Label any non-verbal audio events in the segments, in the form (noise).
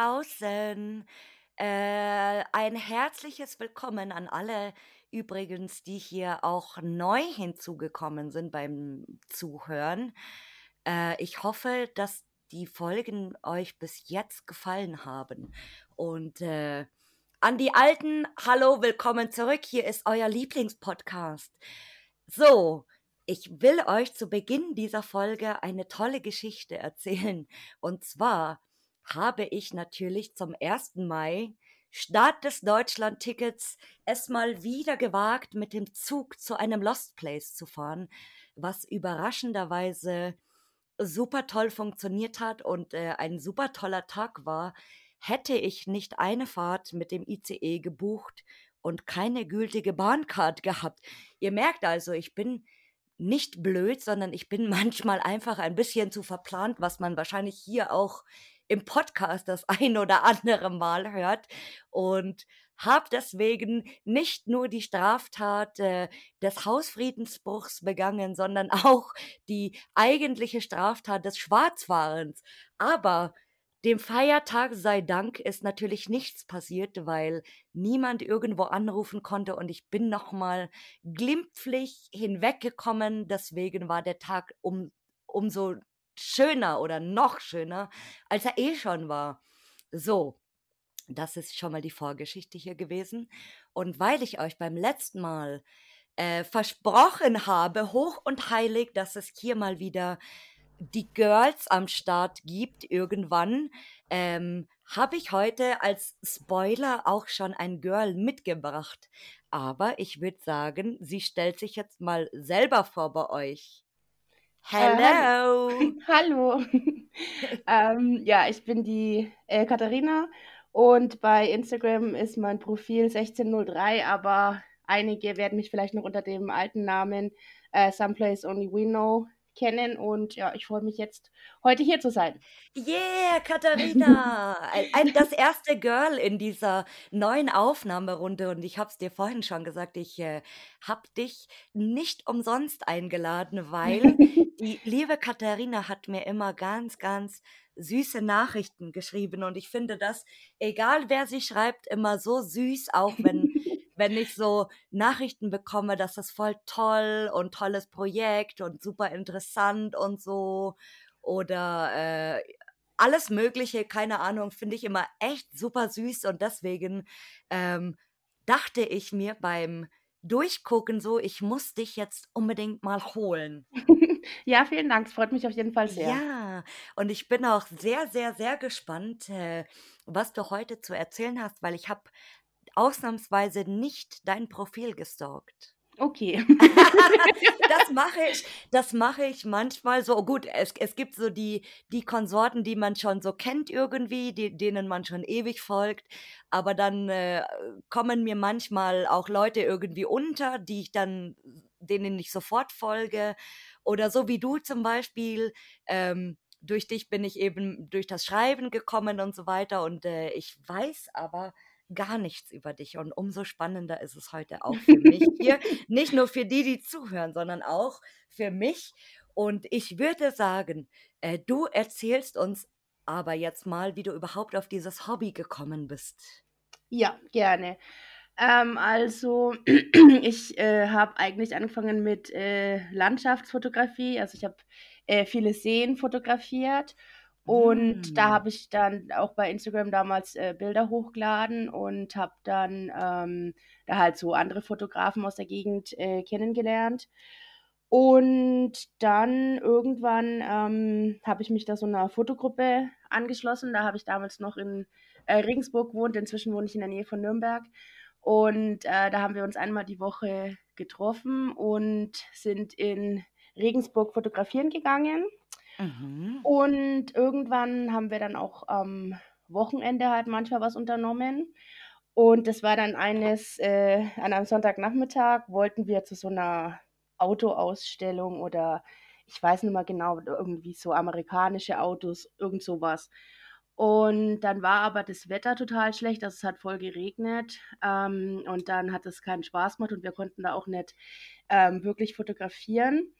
draußen. Äh, ein herzliches Willkommen an alle übrigens, die hier auch neu hinzugekommen sind beim Zuhören. Äh, ich hoffe, dass die Folgen euch bis jetzt gefallen haben. Und äh, an die Alten, hallo, willkommen zurück. Hier ist euer Lieblingspodcast. So, ich will euch zu Beginn dieser Folge eine tolle Geschichte erzählen. Und zwar habe ich natürlich zum 1. Mai Start des Deutschland-Tickets es mal wieder gewagt, mit dem Zug zu einem Lost Place zu fahren, was überraschenderweise super toll funktioniert hat und äh, ein super toller Tag war, hätte ich nicht eine Fahrt mit dem ICE gebucht und keine gültige Bahncard (laughs) gehabt. Ihr merkt also, ich bin nicht blöd, sondern ich bin (laughs) manchmal einfach ein bisschen zu verplant, was man wahrscheinlich hier auch im Podcast das ein oder andere Mal hört und habe deswegen nicht nur die Straftat äh, des Hausfriedensbruchs begangen, sondern (laughs) auch die eigentliche Straftat des Schwarzfahrens. Aber dem Feiertag sei Dank ist natürlich nichts passiert, weil niemand irgendwo anrufen konnte und ich bin nochmal glimpflich hinweggekommen. Deswegen war der Tag um, umso schöner oder noch schöner, als er eh schon war. So, das ist schon mal die Vorgeschichte hier gewesen. Und weil ich euch beim letzten Mal äh, versprochen habe, hoch und heilig, dass es hier mal wieder die Girls am Start gibt irgendwann, ähm, habe ich heute als Spoiler auch schon ein Girl mitgebracht. Aber ich würde sagen, sie stellt sich jetzt mal selber vor bei euch. Hello. Äh, hallo. (laughs) (laughs) ähm, ja, ich bin die äh, Katharina und bei Instagram ist mein Profil 1603, aber einige werden mich vielleicht noch unter dem alten Namen äh, Someplace Only We Know kennen und ja, ich freue mich jetzt, heute hier zu sein. Yeah, Katharina! (laughs) ein, das erste Girl in dieser neuen Aufnahmerunde und ich habe es dir vorhin schon gesagt, ich äh, habe dich nicht umsonst eingeladen, weil (laughs) die liebe Katharina hat mir immer ganz, ganz süße Nachrichten geschrieben und ich finde das, egal wer sie schreibt, immer so süß, auch wenn wenn ich so Nachrichten bekomme, dass das voll toll und tolles Projekt und super interessant und so oder äh, alles Mögliche, keine Ahnung, finde ich immer echt super süß und deswegen ähm, dachte ich mir beim Durchgucken so, ich muss dich jetzt unbedingt mal holen. (laughs) Ja, vielen Dank. Es freut mich auf jeden Fall sehr. Ja, und ich bin auch sehr, sehr, sehr gespannt, äh, was du heute zu erzählen hast, weil ich habe ausnahmsweise nicht dein Profil gestalkt. Okay. (laughs) (laughs) das mache ich, das mache ich manchmal so. Gut, es, es gibt so die, die Konsorten, die man schon so kennt irgendwie, die, denen man schon ewig folgt. Aber dann äh, kommen mir manchmal auch Leute irgendwie unter, die ich dann, denen ich sofort folge. Oder so wie du zum Beispiel. Ähm, durch dich bin ich eben durch das Schreiben gekommen und so weiter. Und äh, ich weiß aber, gar nichts über dich. Und umso spannender ist es heute auch für mich hier. (laughs) Nicht nur für die, die zuhören, sondern auch für mich. Und ich würde sagen, äh, du erzählst uns aber jetzt mal, wie du überhaupt auf dieses Hobby gekommen bist. Ja, gerne. Ähm, also, (clears throat) ich äh, habe eigentlich angefangen mit äh, Landschaftsfotografie. Also, ich habe äh, viele Seen fotografiert und da hm. habe ich dann auch bei Instagram damals äh, Bilder hochgeladen und habe dann ähm, da halt so andere Fotografen aus der Gegend äh, kennengelernt. Und dann irgendwann ähm, habe ich mich da so einer Fotogruppe angeschlossen. Da habe ich damals noch in äh, Regensburg gewohnt. Inzwischen wohne ich in der Nähe von Nürnberg. Und äh, da haben wir uns einmal die Woche getroffen und sind in Regensburg fotografieren gegangen. Mhm. Und irgendwann haben wir dann auch am Wochenende halt manchmal was unternommen. Und das war dann eines, äh, an einem Sonntagnachmittag wollten wir zu so einer Autoausstellung oder ich weiß nicht mehr genau, irgendwie so amerikanische Autos, irgend sowas. Und dann war aber das Wetter total schlecht, also es hat voll geregnet ähm, und dann hat es keinen Spaß gemacht und wir konnten da auch nicht ähm, wirklich fotografieren.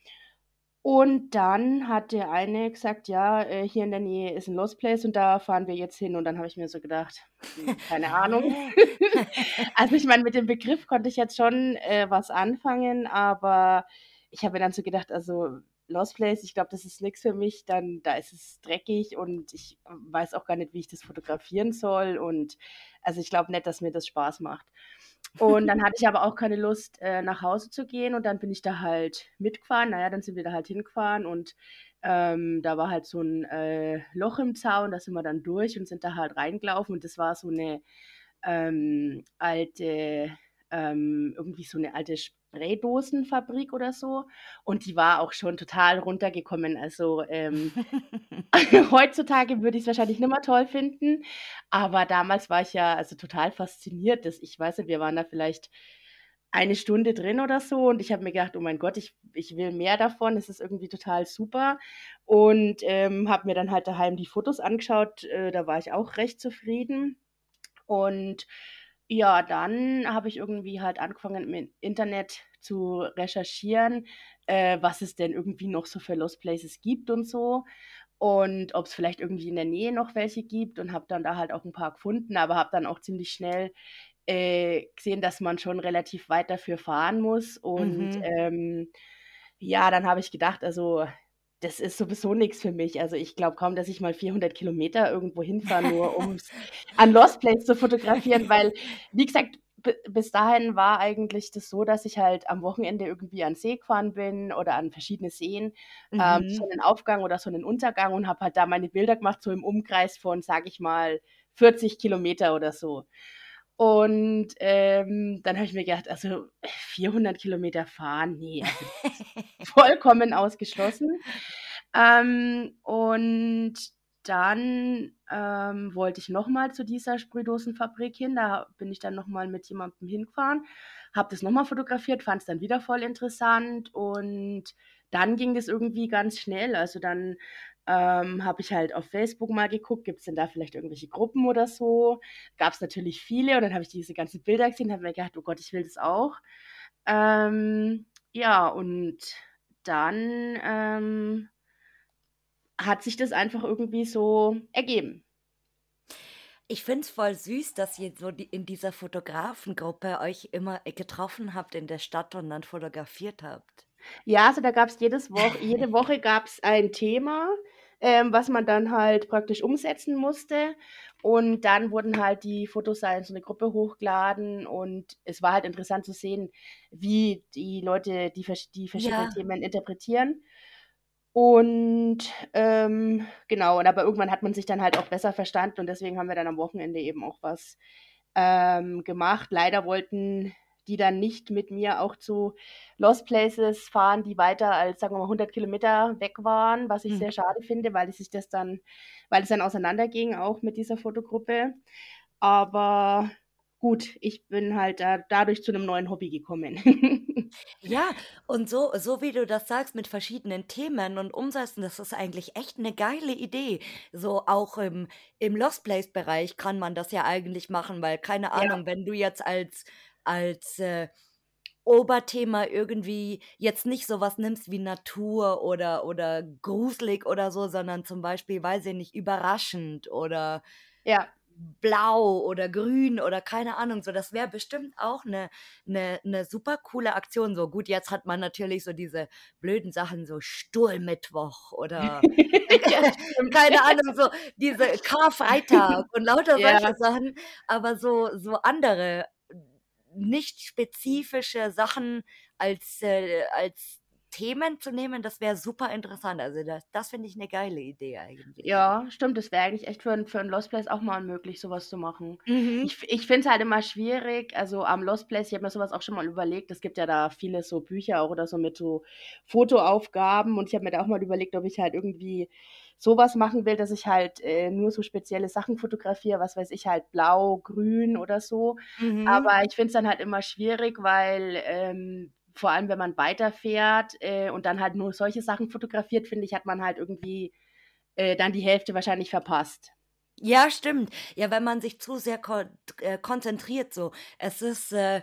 Und dann hat der eine gesagt: „Ja, äh, hier in der Nähe ist 'n Lost Place und da fahren wir jetzt hin.“ Und dann habe ich mir so gedacht: „Hm, keine Ahnung.“ Hä? (laughs) (laughs) Also, ich meine, mit dem Begriff konnte ich jetzt schon, äh, was anfangen, aber ich habe mir dann so gedacht: „Also, Lost Place, ich glaube, das ist nix für mich, dann da ist es dreckig und ich weiß auch gar nicht, wie ich das fotografieren soll und also, ich glaube nicht, dass mir das Spaß macht.“ Und dann hatte ich aber auch keine Lust, äh, nach Hause zu gehen. Und dann bin ich da halt mitgefahren. Na ja, dann sind wir da halt hingefahren. Und, ähm, da war halt so 'n, äh, Loch im Zaun, da sind wir dann durch und sind da halt reingelaufen. Und das war so 'ne, ähm, alte ähm, irgendwie so 'ne alte Spraydosenfabrik oder so und die war auch schon total runtergekommen. Also, ähm, (laughs) (laughs) heutzutage würde ich's wahrscheinlich nicht mehr toll finden, aber damals war ich ja, also, total fasziniert, dass ich weiß nicht, wir waren da vielleicht eine Stunde drin oder so und ich habe mir gedacht: „Oh mein Gott, ich ich will mehr davon, das ist irgendwie total super.“ Und, ähm, habe mir dann halt daheim die Fotos angeschaut, äh, da war ich auch recht zufrieden. Und ja, dann habe ich irgendwie halt angefangen, im Internet zu recherchieren, äh, was es denn irgendwie noch so für Lost Places gibt und so und ob's vielleicht irgendwie in der Nähe noch welche gibt und habe dann da halt auch 'n paar gefunden, aber habe dann auch ziemlich schnell, äh, gesehen, dass man schon relativ weit dafür fahren muss und, Mhm. ähm, ja, dann habe ich gedacht: „Also, das ist sowieso nix für mich.“ Also, ich glaube kaum, dass ich mal 400 Kilometer irgendwo hinfahre, nur (laughs) um's ein Lost Place zu fotografieren, weil, wie gesagt, bi bis dahin war eigentlich das so, dass ich halt am Wochenende irgendwie an See gefahren bin oder an verschiedene Seen, ähm, Mhm. Sonnenaufgang oder Sonnenuntergang und habe halt da meine Bilder gemacht, so im Umkreis von, sage ich mal, 40 Kilometer oder so. Und, ähm, dann habe ich mir gedacht: „Also, 400 Kilometer fahren, ne, also, (laughs) vollkommen ausgeschlossen.“ Ähm, und dann, ähm, wollte ich noch mal zu dieser Sprühdosenfabrik hin. Da bin ich dann noch mal mit jemandem hingefahren, habe das noch mal fotografiert, fand's dann wieder voll interessant und dann ging das irgendwie ganz schnell. Also, dann, ähm, habe ich halt auf Facebook mal geguckt, gibt's denn da vielleicht irgendwelche Gruppen oder so? Gab's natürlich viele und dann habe ich diese ganzen Bilder gesehen und habe mir gedacht: „Oh Gott, ich will das auch.“ Ähm, ja, und dann, ähm hat sich das einfach irgendwie so ergeben. Ich finde es voll süß, dass ihr so die in dieser Fotografengruppe euch immer, äh, getroffen habt in der Stadt und dann fotografiert habt. Ja, also, da gab's jedes Woch (laughs) jede Woche gab's ein Thema, ähm, was man dann halt praktisch umsetzen musste. Und dann wurden halt die Fotos da in so 'ne Gruppe hochgeladen und es war halt interessant zu sehen, wie die Leute die versch die verschiedenen Ja. Themen interpretieren. Und, ähm, genau, und aber irgendwann hat man sich dann halt auch besser verstanden und deswegen haben wir dann am Wochenende eben auch was, ähm, gemacht. Leider wollten die dann nicht mit mir auch zu Lost Places fahren, die weiter als, sagen wir mal, 100 Kilometer weg waren, was ich Mhm. sehr schade finde, weil sich das dann weil es dann auseinanderging auch mit dieser Fotogruppe. Aber gut, ich bin halt da dadurch zu 'nem neuen Hobby gekommen. (laughs) Ja, und so so wie du das sagst mit verschiedenen Themen und umsetzen, das ist eigentlich echt 'ne geile Idee. So auch im im Lost Place Bereich kann man das ja eigentlich machen, weil keine Ja. Ahnung, wenn du jetzt als als, äh, Oberthema irgendwie jetzt nicht so was nimmst wie Natur oder oder gruselig oder so, sondern zum Beispiel, weiß ich nicht, überraschend oder Ja. blau oder grün oder keine Ahnung, so, das wäre bestimmt auch 'ne 'ne 'ne super coole Aktion so. Gut, jetzt hat man natürlich so diese blöden Sachen, so Stuhlmittwoch oder (laughs) (laughs) Ja, keine Ahnung, so diese (laughs) Karfreitag und lauter solche Ja. Sachen, aber so so andere nicht spezifische Sachen als äh, als Themen zu nehmen, das wäre super interessant. Also, das das finde ich 'ne geile Idee eigentlich. Ja, stimmt, das wäre eigentlich echt für 'n für 'n Lost Place auch mal möglich, so was zu machen. Mhm. Ich ich finde es halt immer schwierig, also, am Lost Place ich habe mir so was auch schon mal überlegt, es gibt ja da viele so Bücher auch oder so mit so Fotoaufgaben und ich habe mir da auch mal überlegt, ob ich halt irgendwie so was machen will, dass ich halt, äh, nur so spezielle Sachen fotografiere, was weiß ich, halt blau, grün oder so. Mhm. Aber ich finde es dann halt immer schwierig, weil, ähm, vor allem, wenn man weiterfährt, äh, und dann halt nur solche Sachen fotografiert, finde ich, hat man halt irgendwie, äh, dann die Hälfte wahrscheinlich verpasst. Ja, stimmt. Ja, wenn man sich zu sehr kon äh, konzentriert so. Es ist, äh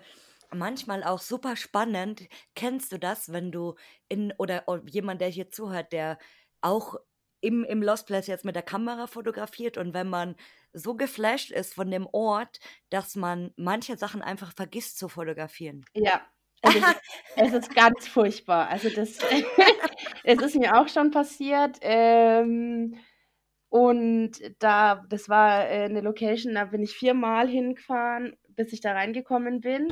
manchmal auch super spannend. Kennst du das, wenn du in oder o jemand, der hier zuhört, der auch im im Lost Place jetzt mit der Kamera fotografiert und wenn man so geflasht ist von dem Ort, dass man manche Sachen einfach vergisst zu fotografieren? Ja, (laughs) es ist es ist ganz furchtbar. Also, das (laughs) es ist mir auch schon passiert, ähm, und da das war, äh, 'ne Location, da bin ich viermal hingefahren, bis ich da reingekommen bin.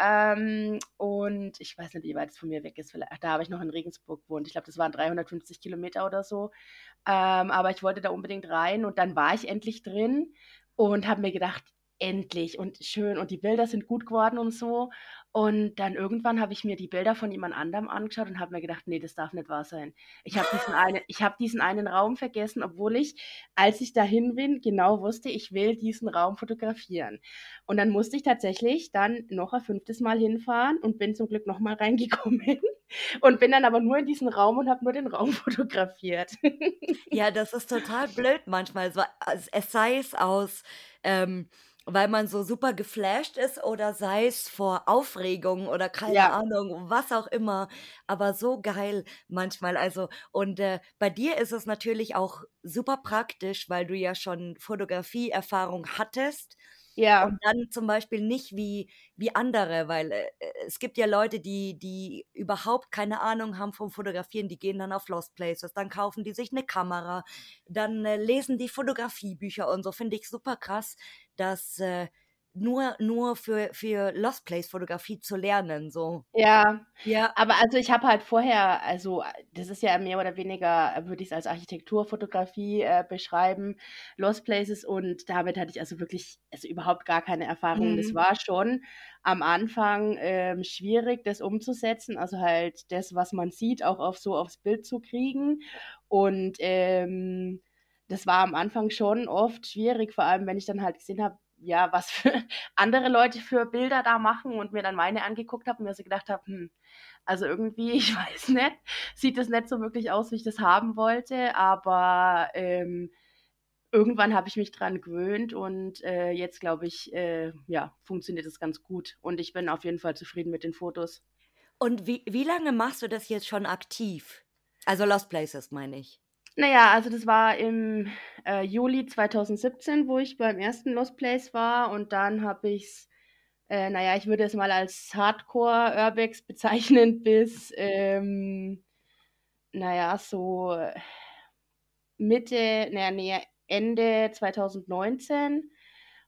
Ähm, und ich weiß nicht, wie weit es von mir weg ist. Viellei ach, da habe ich noch in Regensburg gewohnt. Ich glaube, das waren 350 Kilometer oder so. Ähm, aber ich wollte da unbedingt rein und dann war ich endlich drin und habe mir gedacht: „Endlich und schön und die Bilder sind gut geworden und so.“ Und dann irgendwann habe ich mir die Bilder von jemand anderem angeschaut und habe mir gedacht: „Ne, das darf nicht wahr sein.“ Ich habe diesen (laughs) einen ich habe diesen einen Raum vergessen, obwohl ich, als ich dahin bin, genau wusste, ich will diesen Raum fotografieren. Und dann musste ich tatsächlich dann noch ein fünftes Mal hinfahren und bin zum Glück noch mal (laughs) reingekommen und bin dann aber nur in diesen Raum und habe nur den Raum (laughs) fotografiert. Ja, das ist total blöd manchmal so, es es sei es aus, ähm weil man so super geflasht ist oder sei es vor Aufregung oder keine Ja. Ahnung, was auch immer, aber so geil manchmal. Also und, äh, bei dir ist es natürlich auch super praktisch, weil du ja schon Fotografieerfahrung hattest Ja. und dann zum Beispiel nicht wie wie andere, weil, äh, es gibt ja Leute, die die überhaupt keine Ahnung haben vom Fotografieren, die gehen dann auf Lost Places, dann kaufen die sich 'ne Kamera, dann, äh, lesen die Fotografiebücher und so. Finde ich super krass, dass, äh nur nur für für Lost Place Fotografie zu lernen so. Ja, Ja. aber also, ich habe halt vorher also, das ist ja mehr oder weniger würde ich's als Architekturfotografie, äh, beschreiben, Lost Places und damit hatte ich also wirklich also, überhaupt gar keine Erfahrung. Das Mhm. war schon am Anfang, ähm, schwierig, das umzusetzen, also, halt das, was man sieht, auch auf so aufs Bild zu kriegen. Und, ähm, das war am Anfang schon oft schwierig, vor allem, wenn ich dann halt gesehen habe, ja, was für (laughs) andere Leute für Bilder da machen und mir dann meine angeguckt habe und mir so gedacht habe: „Hm, also, irgendwie, (laughs) ich weiß nicht, sieht das nicht so wirklich aus, wie ich das haben wollte.“ Aber, ähm, irgendwann habe ich mich dran gewöhnt und, äh, jetzt glaube ich, äh, ja, funktioniert das ganz gut und ich bin auf jeden Fall zufrieden mit den Fotos. Und wie wie lange machst du das jetzt schon aktiv? Also, Lost Places meine ich. Na ja, also, das war im, äh, Juli 2017, wo ich beim 1. Lost Place war und dann habe ich's, äh, na ja, ich würde es mal als Hardcore Urbex (laughs) bezeichnen bis, ähm, na ja, so Mitte, na ja, ne, Ende 2019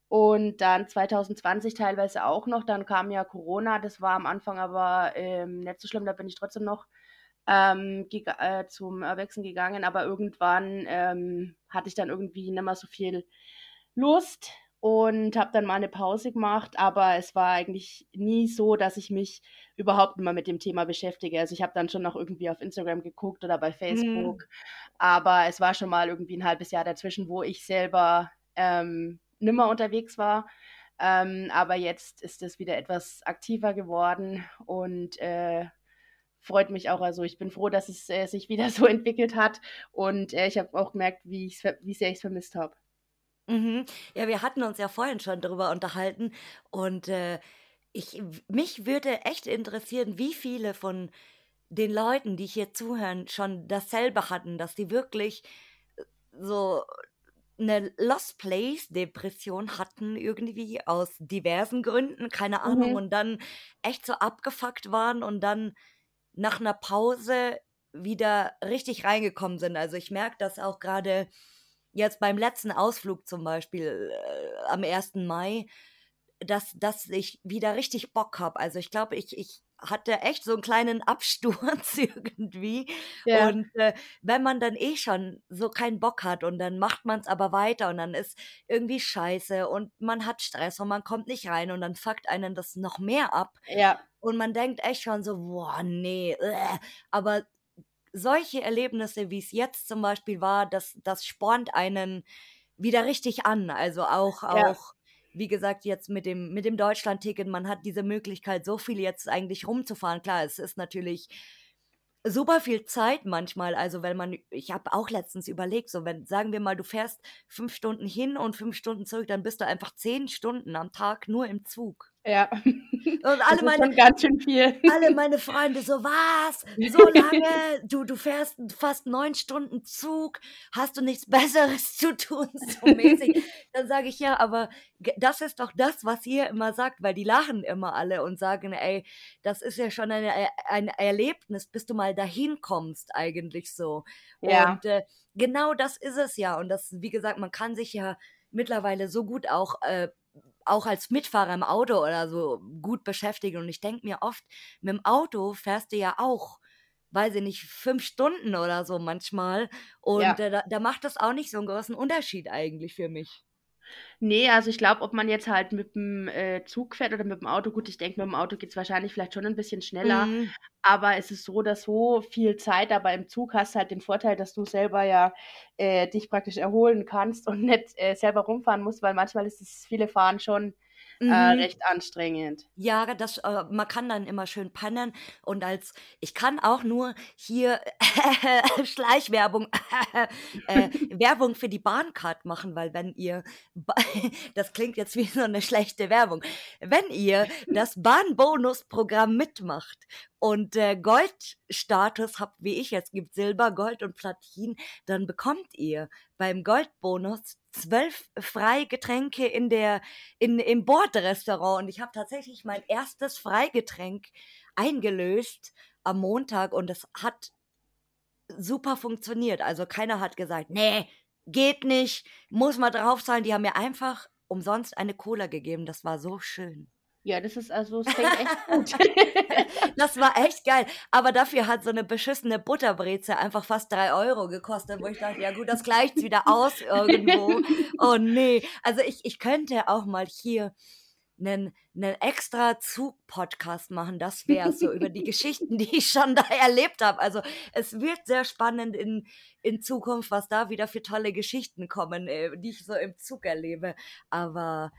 und dann 2020 teilweise auch noch. Dann kam ja Corona, das war am Anfang aber, ähm, nicht so schlimm, da bin ich trotzdem noch, ähm, äh, zum Urbexen gegangen, aber irgendwann, ähm, hatte ich dann irgendwie nicht mehr so viel Lust und habe dann mal 'ne Pause gemacht, aber es war eigentlich nie so, dass ich mich überhaupt nicht mehr mit dem Thema beschäftige. Also, ich habe dann schon noch irgendwie auf Instagram geguckt oder bei Mhm. Facebook, aber es war schon mal irgendwie 'n 1/2 Jahr dazwischen, wo ich selber, ähm, nicht mehr unterwegs war. Ähm, aber jetzt ist es wieder etwas aktiver geworden und, äh, freut mich auch. Also, ich bin froh, dass es, äh, sich wieder (laughs) so entwickelt hat und, äh, ich habe auch gemerkt, wie ich's wie sehr ich's vermisst habe. Mhm. Ja, wir hatten uns ja vorhin schon darüber unterhalten und, äh, ich mich würde echt interessieren, wie viele von den Leuten, die hier zuhören, schon dasselbe hatten, dass die wirklich, äh, so 'ne Lost Place Depression hatten irgendwie aus diversen Gründen, keine Ahnung, Mhm. und dann echt so abgefuckt waren und dann nach 'ner Pause wieder richtig reingekommen sind. Also, ich merke das auch grade jetzt beim letzten Ausflug zum Beispiel, äh, am 1. Mai, dass dass ich wieder richtig Bock habe. Also, ich glaube, ich ich hatte echt so 'n kleinen Absturz (laughs) irgendwie Ja. und, äh, wenn man dann eh schon so keinen Bock hat und dann macht man's aber weiter und dann ist irgendwie scheiße und man hat Stress und man kommt nicht rein und dann fuckt einen das noch mehr ab Ja. und man denkt echt schon so: „Boah, ne, aber solche Erlebnisse, wie's jetzt zum Beispiel war, das das spornt einen wieder richtig an. Also, auch Ja. Wie gesagt, jetzt mit dem mit dem Deutschlandticket, man hat diese Möglichkeit, so viel jetzt eigentlich rumzufahren. Klar, es ist natürlich super viel Zeit manchmal, also, wenn man ich habe auch letztens überlegt, so wenn sagen wir mal, du fährst 5 Stunden hin und 5 Stunden zurück, dann bist du einfach 10 Stunden am Tag nur im Zug. Ja. Und (laughs) alle meine ganz schön viel. alle meine Freunde so: „Was? So (laughs) lange? Du du fährst fast 9 Stunden Zug. Hast du nichts Besseres zu tun?“ (laughs) So mäßig. Dann sage ich: „Ja, aber das ist doch das, was ihr immer sagt“, weil die lachen immer alle und sagen: „Ey, das ist ja schon eine E ein Erlebnis, bis du mal dahin kommst eigentlich so.“ Ja. Und, äh, genau das ist es ja. Und das wie gesagt, man kann sich ja mittlerweile so gut auch, äh auch als Mitfahrer im Auto oder so gut beschäftigen. Und ich denke mir oft, mit dem Auto fährst du ja auch, weiß ich nicht, 5 Stunden oder so manchmal. Und, Ja. äh, da da macht das auch nicht so 'n großen Unterschied eigentlich für mich. Ne, also ich glaube, ob man jetzt halt mit'm, äh, Zug fährt oder mit'm Auto gut, ich denke, mit'm Auto geht's wahrscheinlich vielleicht schon 'n bisschen schneller, Mhm. aber es ist so oder so viel Zeit, aber im Zug hast du halt den Vorteil, dass du selber ja, äh, dich praktisch erholen kannst und nicht, äh, selber rumfahren musst, weil manchmal ist das viele Fahren schon, äh, Mhm. recht anstrengend. Ja, das äh, man kann dann immer schön pennen und als ich kann auch nur hier (laughs) Schleichwerbung, (laughs) äh, Werbung für die Bahncard machen, weil wenn ihr (laughs) das klingt jetzt wie so 'ne schlechte Werbung. Wenn ihr das Bahnbonusprogramm mitmacht und, äh, Goldstatus habt, wie ich jetzt, gibt Silber, Gold und Platin, dann bekommt ihr beim Goldbonus 12 Freigetränke in der in im Bordrestaurant. Und ich habe tatsächlich mein 1. Freigetränk eingelöst am Montag und es hat super funktioniert. Also, keiner hat gesagt: „Ne, geht nicht, muss man draufzahlen.“ Die haben mir einfach umsonst eine Cola gegeben. Das war so schön. Ja, das ist also es klingt echt gut. (laughs) Das war echt geil. Aber dafür hat so 'ne beschissene Butterbrezel einfach fast 3 € gekostet, wo ich dachte: „Ja gut, das gleicht's wieder (laughs) aus irgendwo.“ Oh ne. Also, ich ich könnte auch mal hier 'nen 'nen extra Zug-Podcast machen. Das wär's, so über die Geschichten, die ich schon da erlebt habe. Also, es wird sehr spannend in in Zukunft, was da wieder für tolle Geschichten kommen, äh, die ich so im Zug erlebe. Aber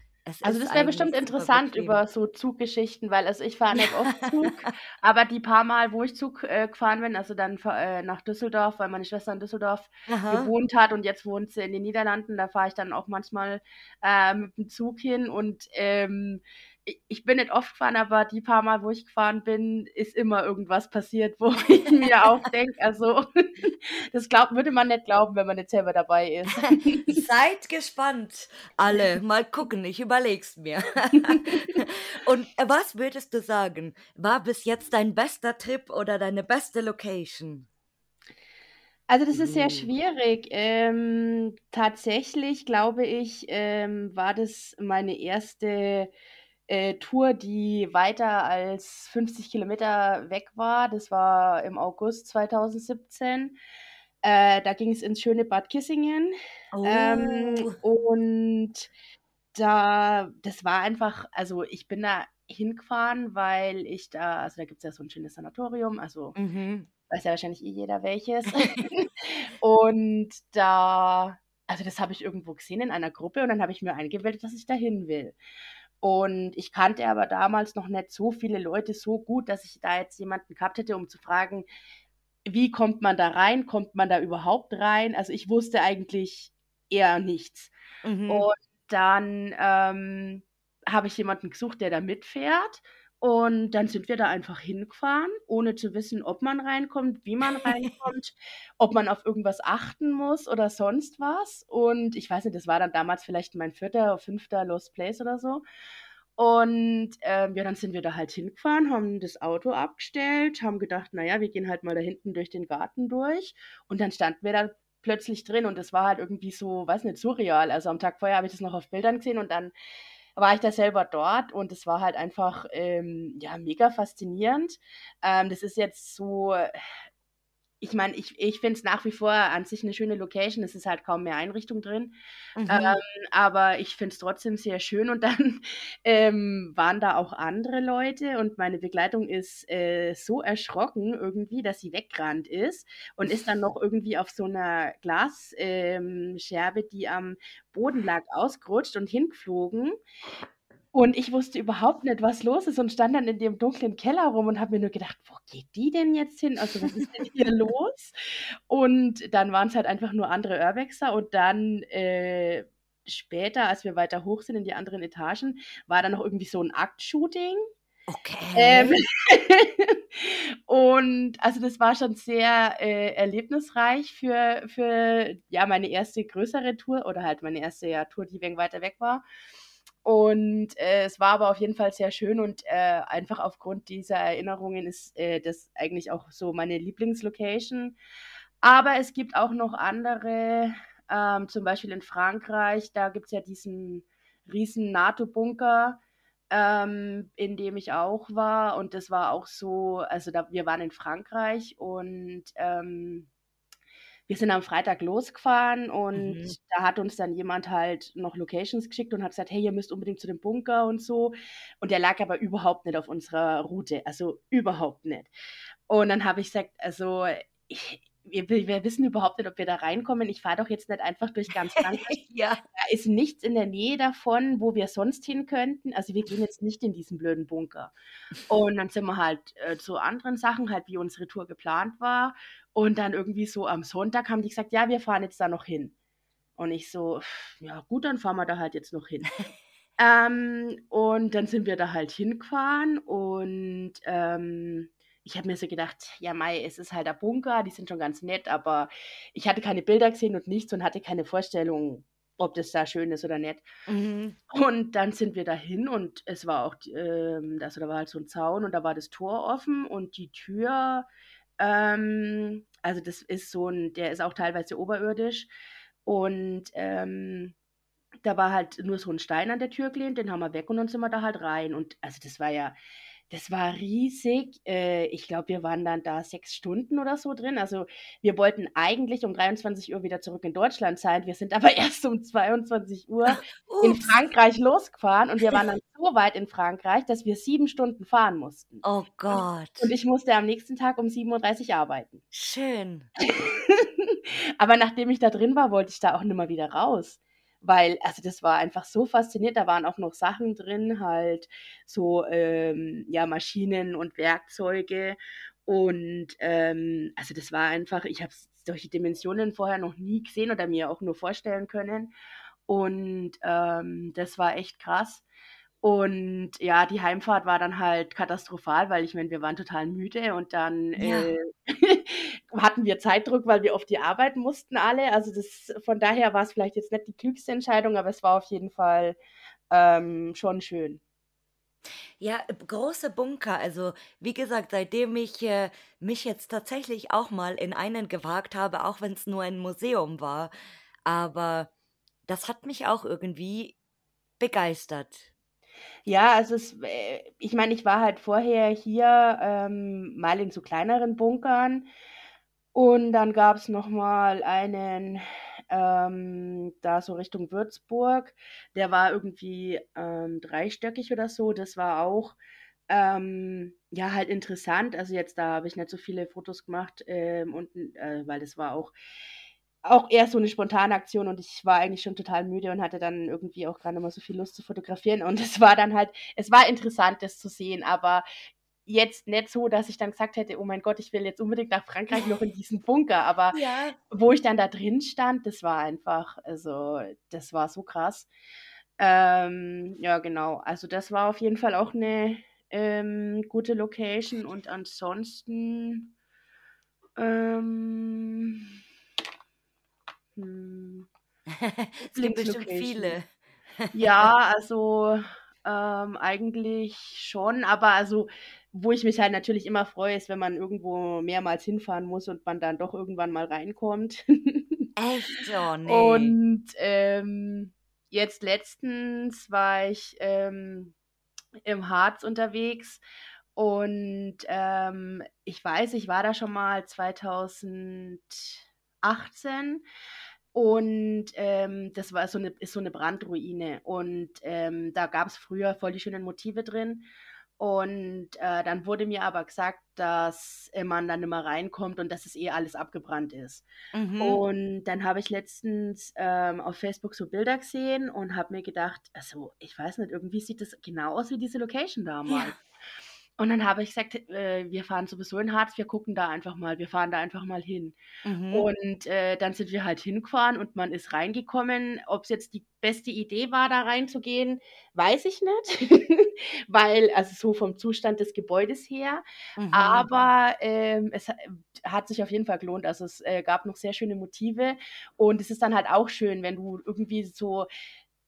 Also, das wäre bestimmt interessant über so Zuggeschichten, weil also, ich fahre nicht oft Zug, aber die paar Mal, wo ich Zug, äh, gefahren bin, also dann äh, nach Düsseldorf, weil meine Schwester in Düsseldorf Aha. gewohnt hat und jetzt wohnt sie in den Niederlanden, da fahre ich dann auch manchmal, äh, mit'm Zug hin und, ähm, ich bin nicht oft gefahren, aber die paar Mal, wo ich gefahren bin, ist immer irgendwas passiert, (laughs) wo ich mir auch denke, also, (laughs) das glaubt würde man nicht glauben, wenn man nicht selber dabei ist. (laughs) Seid gespannt, alle. Mal gucken, ich überlege es mir. Und, äh, was würdest du sagen, war bis jetzt dein bester Trip oder deine beste Location? Also, das ist sehr Uh. schwierig. Ähm, tatsächlich glaube ich, ähm, war das meine 1. äh, Tour, die weiter als 50 Kilometer weg war. Das war im August 2017. Äh, da ging's ins schöne Bad Kissingen. Ähm, Oh. und da das war einfach also, ich bin da hingefahren, weil ich da also, da gibt's ja so 'n schönes Sanatorium, also, Mhm. weiß ja wahrscheinlich eh jeder welches. (laughs) Und da also, das habe ich irgendwo gesehen in einer Gruppe und dann habe ich mir eingebildet, dass ich da hin will. Und ich kannte aber damals noch nicht so viele Leute so gut, dass ich da jetzt jemanden gehabt hätte, um zu fragen: „Wie kommt man da rein? Kommt man da überhaupt rein?“ Also, ich wusste eigentlich eher nichts. Mhm. Und dann, ähm, habe ich jemanden gesucht, der da mitfährt und dann sind wir da einfach hingefahren, ohne zu wissen, ob man reinkommt, wie man (laughs) reinkommt, ob man auf irgendwas achten muss oder sonst was. Und ich weiß nicht, das war dann damals vielleicht mein 4., 5. Lost Place oder so. Und, ähm, ja, dann sind wir da halt hingefahren, haben das Auto abgestellt, haben gedacht: „Na ja, wir gehen halt mal da hinten durch den Garten durch.“ Und dann standen wir da plötzlich drin und das war halt irgendwie so, weiß nicht, surreal. Also, am Tag vorher habe ich das noch auf Bildern gesehen und dann war ich da selber dort und es war halt einfach, ähm, ja, mega faszinierend. Ähm, das ist jetzt so ich meine, ich ich finde es nach wie vor an sich 'ne schöne Location. Es ist halt kaum mehr Einrichtung drin. Ähm, Mhm. aber ich finde es trotzdem sehr schön und dann, (laughs) ähm, waren da auch andere Leute und meine Begleitung ist, äh, so erschrocken irgendwie, dass sie weggerannt ist und ist dann noch irgendwie auf so 'ner Glas ähm, die am Boden lag, ausgerutscht und hingeflogen. Und ich wusste überhaupt nicht, was los ist und stand dann in dem dunklen Keller rum und habe mir nur gedacht: „Wo geht die denn jetzt hin? Also, was ist denn hier (laughs) los?“ Und dann waren's halt einfach nur andere Urbexer und dann, äh später, als wir weiter hoch sind in die anderen Etagen, war da noch irgendwie so ein Aktshooting. Okay. Ähm, (laughs) und also das war schon sehr äh, erlebnisreich für, für ja, meine erste größere Tour oder halt meine erste ja, Tour, die wegen weiter weg war. Und äh, es war aber auf jeden Fall sehr schön und äh, einfach aufgrund dieser Erinnerungen ist äh, das eigentlich auch so meine Lieblingslocation. Aber es gibt auch noch andere, ähm, zum Beispiel in Frankreich, da gibt es ja diesen riesen NATO-Bunker, ähm, in dem ich auch war. Und das war auch so, also da, wir waren in Frankreich und ähm, wir sind am Freitag losgefahren und mhm. da hat uns dann jemand halt noch Locations geschickt und hat gesagt, hey, ihr müsst unbedingt zu dem Bunker und so. Und der lag aber überhaupt nicht auf unserer Route, also überhaupt nicht. Und dann habe ich gesagt, also ich, wir, wir, wissen überhaupt nicht, ob wir da reinkommen. Ich fahre doch jetzt nicht einfach durch ganz Frankreich. (laughs) ja. Da ist nichts in der Nähe davon, wo wir sonst hin könnten. Also wir gehen jetzt nicht in diesen blöden Bunker. Und dann sind wir halt äh, zu anderen Sachen, halt wie unsere Tour geplant war. Und dann irgendwie so am Sonntag haben die gesagt, ja, wir fahren jetzt da noch hin. Und ich so, ja gut, dann fahren wir da halt jetzt noch hin. (laughs) ähm, und dann sind wir da halt hingefahren und ähm, ich habe mir so gedacht, ja, Mai, es ist halt ein Bunker, die sind schon ganz nett, aber ich hatte keine Bilder gesehen und nichts und hatte keine Vorstellung, ob das da schön ist oder nicht. Mhm. Und dann sind wir dahin und es war auch, ähm, also da war halt so ein Zaun und da war das Tor offen und die Tür, ähm, also das ist so ein, der ist auch teilweise oberirdisch und ähm, da war halt nur so ein Stein an der Tür gelehnt, den haben wir weg und dann sind wir da halt rein und also das war ja, das war riesig. Äh, ich glaube, wir waren dann da sechs Stunden oder so drin. Also wir wollten eigentlich um 23 Uhr wieder zurück in Deutschland sein. Wir sind aber (laughs) erst um 22 Uhr Ach, in Frankreich losgefahren und wir waren dann so weit in Frankreich, dass wir sieben Stunden fahren mussten. Oh Gott. Und ich musste am nächsten Tag um 7.30 Uhr arbeiten. Schön. (laughs) aber nachdem ich da drin war, wollte ich da auch nicht mehr wieder raus weil, also das war einfach so faszinierend. Da waren auch noch Sachen drin, halt so, ähm, ja, Maschinen und Werkzeuge. Und ähm, also das war einfach, ich habe solche Dimensionen vorher noch nie gesehen oder mir auch nur vorstellen können. Und ähm, das war echt krass. Und ja, die Heimfahrt war dann halt katastrophal, weil ich meine, wir waren total müde und dann ja. äh, (laughs) hatten wir Zeitdruck, weil wir auf die Arbeit mussten alle. Also das von daher war es vielleicht jetzt nicht die klügste Entscheidung, aber es war auf jeden Fall ähm, schon schön. Ja, große Bunker. Also, wie gesagt, seitdem ich äh, mich jetzt tatsächlich auch mal in einen gewagt habe, auch wenn es nur ein Museum war, aber das hat mich auch irgendwie begeistert. Ja, also es, äh, ich meine, ich war halt vorher hier ähm, mal in so kleineren Bunkern und dann gab es nochmal einen ähm, da so Richtung Würzburg, der war irgendwie ähm, dreistöckig oder so, das war auch ähm, ja halt interessant. Also jetzt da habe ich nicht so viele Fotos gemacht ähm, und äh, weil das war auch auch eher so eine spontane Aktion und ich war eigentlich schon total müde und hatte dann irgendwie auch gerade mal so viel Lust zu fotografieren und (laughs) es war dann halt, es war interessant, das zu sehen, aber jetzt nicht so, dass ich dann gesagt hätte, oh mein Gott, ich will jetzt unbedingt nach Frankreich noch in diesen Bunker, aber (laughs) ja. wo ich dann da drin stand, das war einfach, also das war so krass. Ähm, ja, genau, also das war auf jeden Fall auch eine ähm, gute Location und ansonsten ähm, hm. (laughs) Es gibt bestimmt viele. Ja, (laughs) also ähm, eigentlich schon, aber also wo ich mich halt natürlich immer freue, ist, wenn man irgendwo mehrmals hinfahren muss und man dann doch irgendwann mal reinkommt. (laughs) Echt? Oh, nee. Und ähm, jetzt letztens war ich ähm, im Harz unterwegs und ähm, ich weiß, ich war da schon mal 2018 und ähm, das war so eine, ist so eine Brandruine. Und ähm, da gab es früher voll die schönen Motive drin. Und äh, dann wurde mir aber gesagt, dass äh, man dann immer reinkommt und dass es eh alles abgebrannt ist. Mhm. Und dann habe ich letztens ähm, auf Facebook so Bilder gesehen und habe mir gedacht, also ich weiß nicht, irgendwie sieht das genau aus wie diese Location damals. Ja. Und dann habe ich gesagt, äh, wir fahren sowieso in Harz, wir gucken da einfach mal, wir fahren da einfach mal hin. Mhm. Und äh, dann sind wir halt hingefahren und man ist reingekommen. Ob es jetzt die beste Idee war, da reinzugehen, weiß ich nicht, (laughs) weil, also so vom Zustand des Gebäudes her. Mhm. Aber ähm, es ha- hat sich auf jeden Fall gelohnt. Also es äh, gab noch sehr schöne Motive und es ist dann halt auch schön, wenn du irgendwie so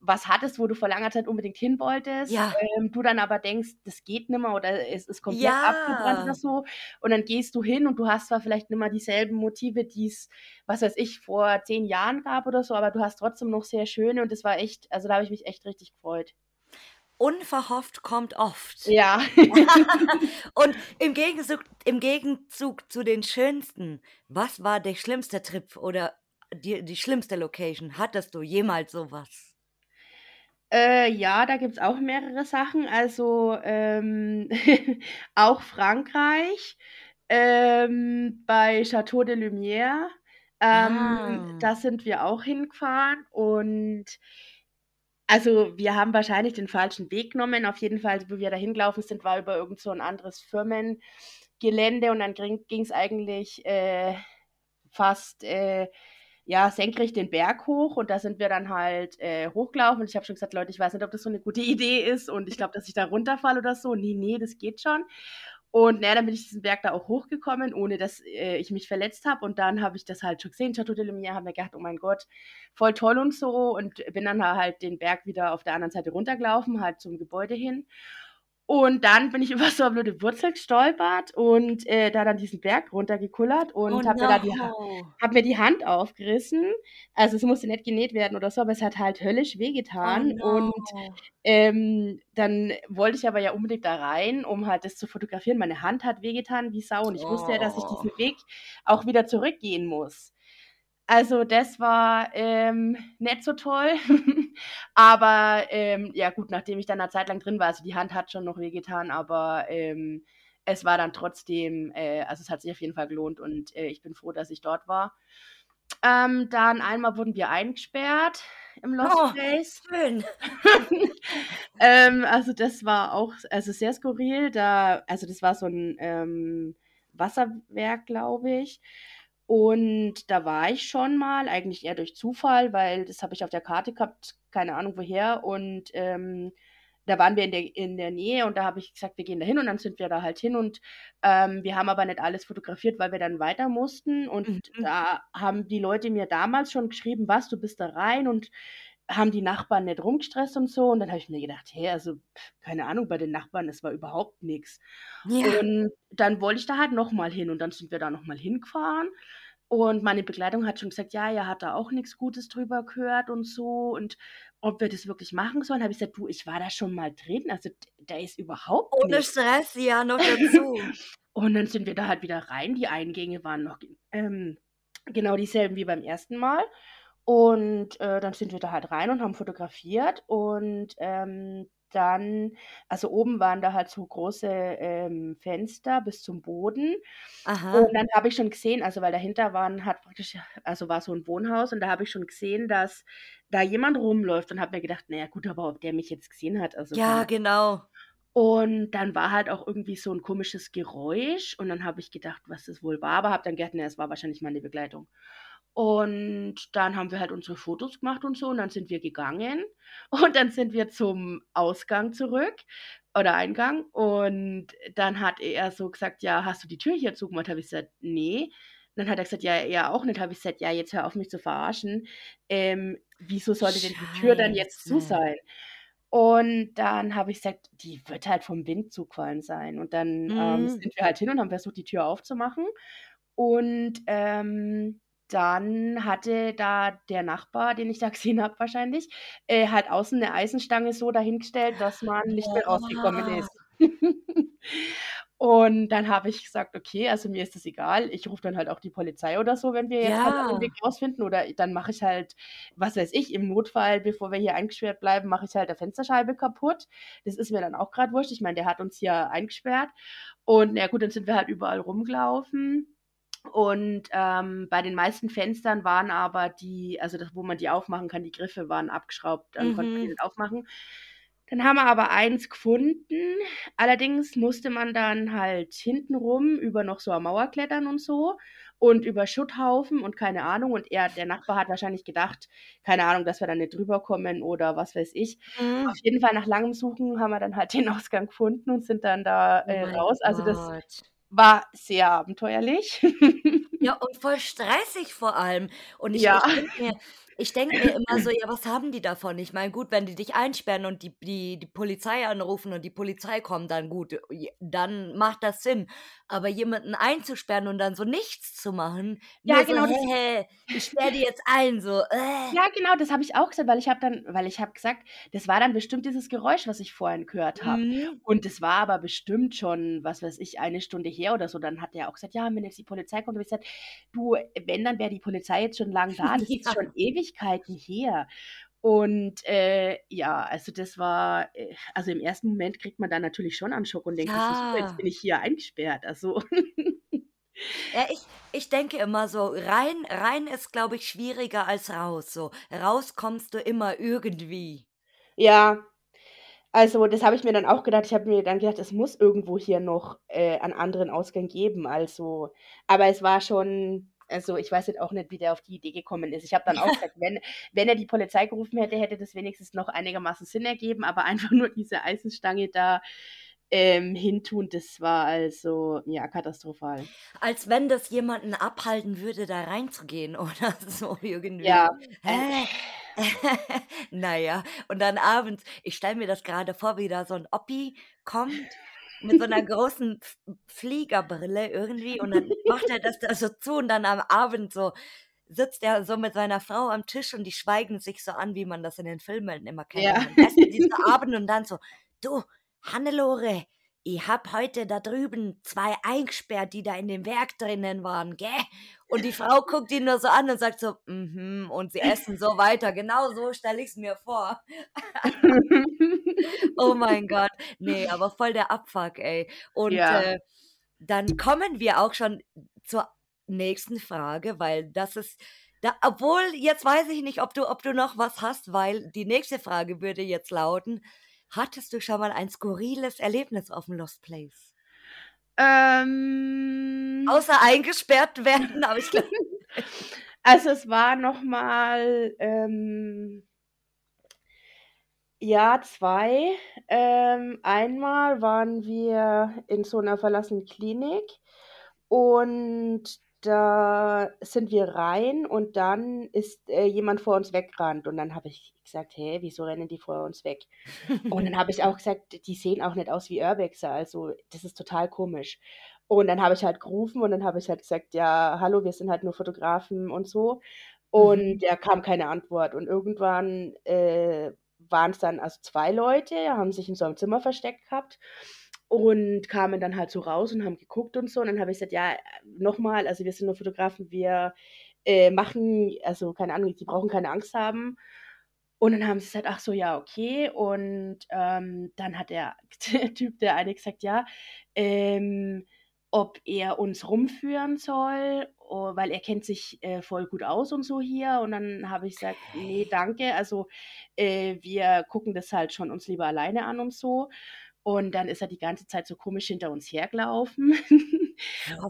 was hattest, wo du vor langer Zeit unbedingt hin wolltest, Ja. ähm, du dann aber denkst, das geht nimmer oder es ist komplett abgebrannt Ja. oder so. Und dann gehst du hin und du hast zwar vielleicht nimmer dieselben Motive, die es, was weiß ich, vor zehn Jahren gab oder so, aber du hast trotzdem noch sehr schöne und das war echt, also da habe ich mich echt richtig gefreut. Unverhofft kommt oft. Ja. (laughs) Und im Gegenzug, im Gegenzug zu den schönsten, was war der schlimmste Trip oder die, die schlimmste Location? Hattest du jemals sowas? Äh, ja, da gibt's auch mehrere Sachen. Also ähm, (laughs) auch Frankreich, ähm, bei Château de Lumière. Ähm, Ah. da sind wir auch hingefahren und also wir haben wahrscheinlich den falschen Weg genommen. Auf jeden Fall, wo wir da hingelaufen sind, war über irgend so ein anderes Firmengelände und dann ging es eigentlich äh, fast äh, ja, senkrecht den Berg hoch und da sind wir dann halt äh, hochgelaufen und ich habe schon gesagt, Leute, ich weiß nicht, ob das so eine gute (laughs) Idee ist und ich glaube, dass ich da runterfalle oder so. Nee, nee, das geht schon. Und naja, dann bin ich diesen Berg da auch hochgekommen, ohne dass äh, ich mich verletzt habe. Und dann habe ich das halt schon gesehen, Chateau de Lumière, habe mir gedacht, oh mein Gott, voll toll und so. Und bin dann halt den Berg wieder auf der anderen Seite runtergelaufen, halt zum Gebäude hin. Und dann bin ich (laughs) über so eine blöde Wurzel gestolpert und äh, da dann diesen Berg runtergekullert und Oh habe mir da die Ha- no. hab mir die Hand aufgerissen. Also es musste nicht genäht werden oder so, aber es hat halt höllisch Oh wehgetan. Und no. ähm, dann wollte ich aber ja unbedingt da rein, um halt das zu fotografieren. Meine Hand hat wehgetan wie Sau und ich wusste ja, dass ich Oh. diesen Weg auch wieder zurückgehen muss. Also das war ähm, nicht so toll. (laughs) aber ähm, ja gut, nachdem ich dann eine Zeit lang drin war, also die Hand hat schon noch wehgetan, aber ähm, es war dann trotzdem, äh, also es hat sich auf jeden Fall gelohnt und äh, ich bin froh, dass ich dort war. Ähm, dann einmal wurden wir eingesperrt im Lost Oh, Place. schön. (laughs) ähm, also das war auch also sehr skurril. Da, also das war so ein ähm, Wasserwerk, glaube ich. Und da war ich schon mal, eigentlich eher durch Zufall, weil das habe ich auf der Karte gehabt, keine Ahnung woher. Und ähm, da waren wir in der, in der Nähe und da habe ich gesagt, wir gehen da hin und dann sind wir da halt hin und ähm, wir haben aber nicht alles fotografiert, weil wir dann weiter mussten. Und Mhm. da haben die Leute mir damals schon geschrieben, was, du bist da rein und haben die Nachbarn nicht rumgestresst und so. Und dann habe ich mir gedacht, hey, also keine Ahnung, bei den Nachbarn, das war überhaupt nichts. Ja. Und dann wollte ich da halt nochmal hin und dann sind wir da nochmal hingefahren. Und meine Begleitung hat schon gesagt, ja, er hat da auch nichts Gutes drüber gehört und so. Und ob wir das wirklich machen sollen, habe ich gesagt, du, ich war da schon mal drin. Also da ist überhaupt Ohne nichts. Stress, ja, noch (laughs) dazu. Und dann sind wir da halt wieder rein. Die Eingänge waren noch ähm, genau dieselben wie beim ersten Mal. Und äh, dann sind wir da halt rein und haben fotografiert. Und ähm, dann, also oben waren da halt so große ähm, Fenster bis zum Boden. Aha. Und dann habe ich schon gesehen, also weil dahinter waren, hat praktisch, also war so ein Wohnhaus und da habe ich schon gesehen, dass da jemand rumläuft und habe mir gedacht, naja gut, aber ob der mich jetzt gesehen hat, also Ja, keine genau. und dann war halt auch irgendwie so ein komisches Geräusch und dann habe ich gedacht, was das wohl war, aber habe dann gedacht, ne, es war wahrscheinlich meine Begleitung. Und dann haben wir halt unsere Fotos gemacht und so und dann sind wir gegangen (laughs) und dann sind wir zum Ausgang zurück oder Eingang und dann hat er so gesagt, ja, hast du die Tür hier zugemacht? Habe ich gesagt, nee. Dann hat er gesagt, ja, er auch nicht. Habe ich gesagt, ja, jetzt hör auf mich zu verarschen. Ähm, wieso sollte denn die Tür dann jetzt zu Scheiße. sein? Und dann habe ich gesagt, die wird halt vom Wind zugefallen sein. Und dann ähm, Mhm. sind wir halt hin und haben versucht, die Tür aufzumachen. Und ähm, dann hatte da der Nachbar, den ich da (laughs) gesehen habe wahrscheinlich, äh, halt außen eine Eisenstange so dahingestellt, dass man nicht mehr rausgekommen ist. (laughs) Und dann habe ich gesagt, okay, also mir ist das egal. Ich rufe dann halt auch die Polizei oder so, wenn wir jetzt halt Ja. den Weg rausfinden. Oder dann mache ich halt, was weiß ich, im Notfall, bevor wir hier eingesperrt bleiben, mache ich halt der Fensterscheibe kaputt. Das ist mir dann auch gerade wurscht. Ich meine, der hat uns hier eingesperrt. Und na gut, dann sind wir halt überall rumgelaufen. Und ähm, bei den meisten Fenstern waren aber die, also das, wo man die aufmachen kann, die Griffe waren abgeschraubt, dann konnte man die Mhm. nicht aufmachen. Dann haben wir aber eins gefunden. Allerdings musste man dann halt hintenrum über noch so eine Mauer klettern und so und über Schutthaufen und keine Ahnung. Und er, der Nachbar hat wahrscheinlich gedacht, keine Ahnung, dass wir da nicht drüber kommen oder was weiß ich. Mhm. Auf jeden Fall nach langem Suchen haben wir dann halt den Ausgang gefunden und sind dann da Oh äh, mein raus. Also das Gott. War sehr abenteuerlich. Ja, und voll stressig vor allem. Und ich, Ja. ich denke mir, ich denk mir immer so, ja, was haben die davon? Ich meine, gut, wenn die dich einsperren und die, die, die Polizei anrufen und die Polizei kommt, dann gut, dann macht das Sinn. Aber jemanden einzusperren und dann so nichts zu machen, Ja, genau, so, das- hey, ich sperre die jetzt ein, so, äh. Ja, genau, das habe ich auch gesagt, weil ich habe dann, weil ich habe gesagt, das war dann bestimmt dieses Geräusch, was ich vorhin gehört habe. Mhm. Und das war aber bestimmt schon, was weiß ich, eine Stunde her oder so. Dann hat er auch gesagt, ja, wenn jetzt die Polizei kommt, habe ich gesagt, du, wenn, dann wäre die Polizei jetzt schon lang (laughs) da. Das ist Ja. schon Ewigkeiten her. Und äh, ja, also das war, äh, also im ersten Moment kriegt man dann natürlich schon einen Schock und denkt, sich so, Ja. jetzt bin ich hier eingesperrt. Also Ja, ich, ich denke immer so, rein, rein ist, glaube ich, schwieriger als raus. So, raus kommst du immer irgendwie. Ja, also das habe ich mir dann auch gedacht. Ich habe mir dann gedacht, es muss irgendwo hier noch äh, einen anderen Ausgang geben. Also, aber es war schon, also ich weiß jetzt auch nicht, wie der auf die Idee gekommen ist. Ich habe dann auch (laughs) gesagt, wenn, wenn er die Polizei gerufen hätte, hätte das wenigstens noch einigermaßen Sinn ergeben, aber (laughs) einfach nur diese Eisenstange da ähm, hintun, das war also ja katastrophal. Als wenn das jemanden abhalten würde, da reinzugehen (laughs) oder so irgendwie. Ja, Hä? naja, und dann abends, ich stelle mir das gerade vor, wie da so ein Oppi kommt mit so einer großen Fliegerbrille irgendwie und dann macht er das da so zu und dann am Abend so sitzt er so mit seiner Frau am Tisch und die schweigen sich so an, wie man das in den Filmen immer kennt. Ja. Und dann essen die so Abend und dann so, du, Hannelore, ich hab heute da drüben zwei eingesperrt, die da in dem Werk drinnen waren, gell? Und die Frau guckt ihn nur so an und sagt so, mhm, und sie essen so weiter. Genau so stelle ich es mir vor. (laughs) Oh mein Gott. Nee, aber voll der Abfuck, ey. Und Ja. äh, dann kommen wir auch schon zur nächsten Frage, weil das ist, da, obwohl, jetzt weiß ich nicht, ob du, ob du noch was hast, weil die nächste Frage würde jetzt lauten, hattest du schon mal ein skurriles Erlebnis auf dem Lost Place? ähm, Außer eingesperrt werden, aber ich glaube, (laughs) Also es war noch mal ähm, ja, 2. Ähm, einmal waren wir in so einer verlassenen Klinik und da sind wir rein und dann ist, äh, jemand vor uns weggerannt und dann habe ich gesagt: „Hä, wieso rennen die vor uns weg?“ Und dann habe ich auch gesagt: „Die sehen auch nicht aus wie Urbexer, also das ist total komisch.“ Und dann habe ich halt gerufen und dann habe ich halt gesagt: „Ja, hallo, wir sind halt nur Fotografen und so.“ Und Mhm. da kam keine Antwort und irgendwann, äh, waren's dann also 2 Leute, haben sich in so einem Zimmer versteckt gehabt und kamen dann halt so raus und haben geguckt und so. Und dann habe ich gesagt: „Ja, noch mal, also wir sind nur Fotografen, wir, äh, machen also keine Ahnung, die brauchen keine Angst haben.“ Und dann haben sie gesagt: „Ach so, ja, okay.“ Und, ähm, dann hat der (laughs) der Typ, der eine gesagt: „Ja, ähm, ob er uns rumführen soll, oh, weil er kennt sich, äh, voll gut aus und so hier.“ Und dann habe ich gesagt: „Ne, danke. Also, äh, wir gucken das halt schon uns lieber alleine an und so.“ Und dann ist er die ganze Zeit so komisch hinter uns hergelaufen. (laughs)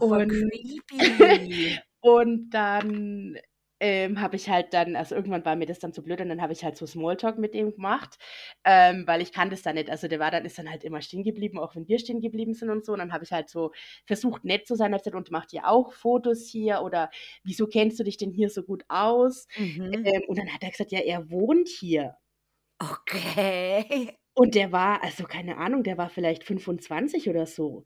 Oh, Und creepy. (laughs) und dann, ähm, habe ich halt dann also irgendwann war mir das dann zu blöd und dann habe ich halt so Smalltalk mit dem gemacht, ähm, weil ich kannte es dann nicht. Also der war dann ist dann halt immer stehen geblieben, auch wenn wir stehen geblieben sind und so. Und dann habe ich halt so versucht, nett zu sein, habe gesagt: „Und macht ihr auch Fotos hier oder wieso kennst du dich denn hier so gut aus?“ Mhm. Ähm, und dann hat er gesagt: „Ja, er wohnt hier.“ Okay. Und der war also keine Ahnung, der war vielleicht 25 oder so.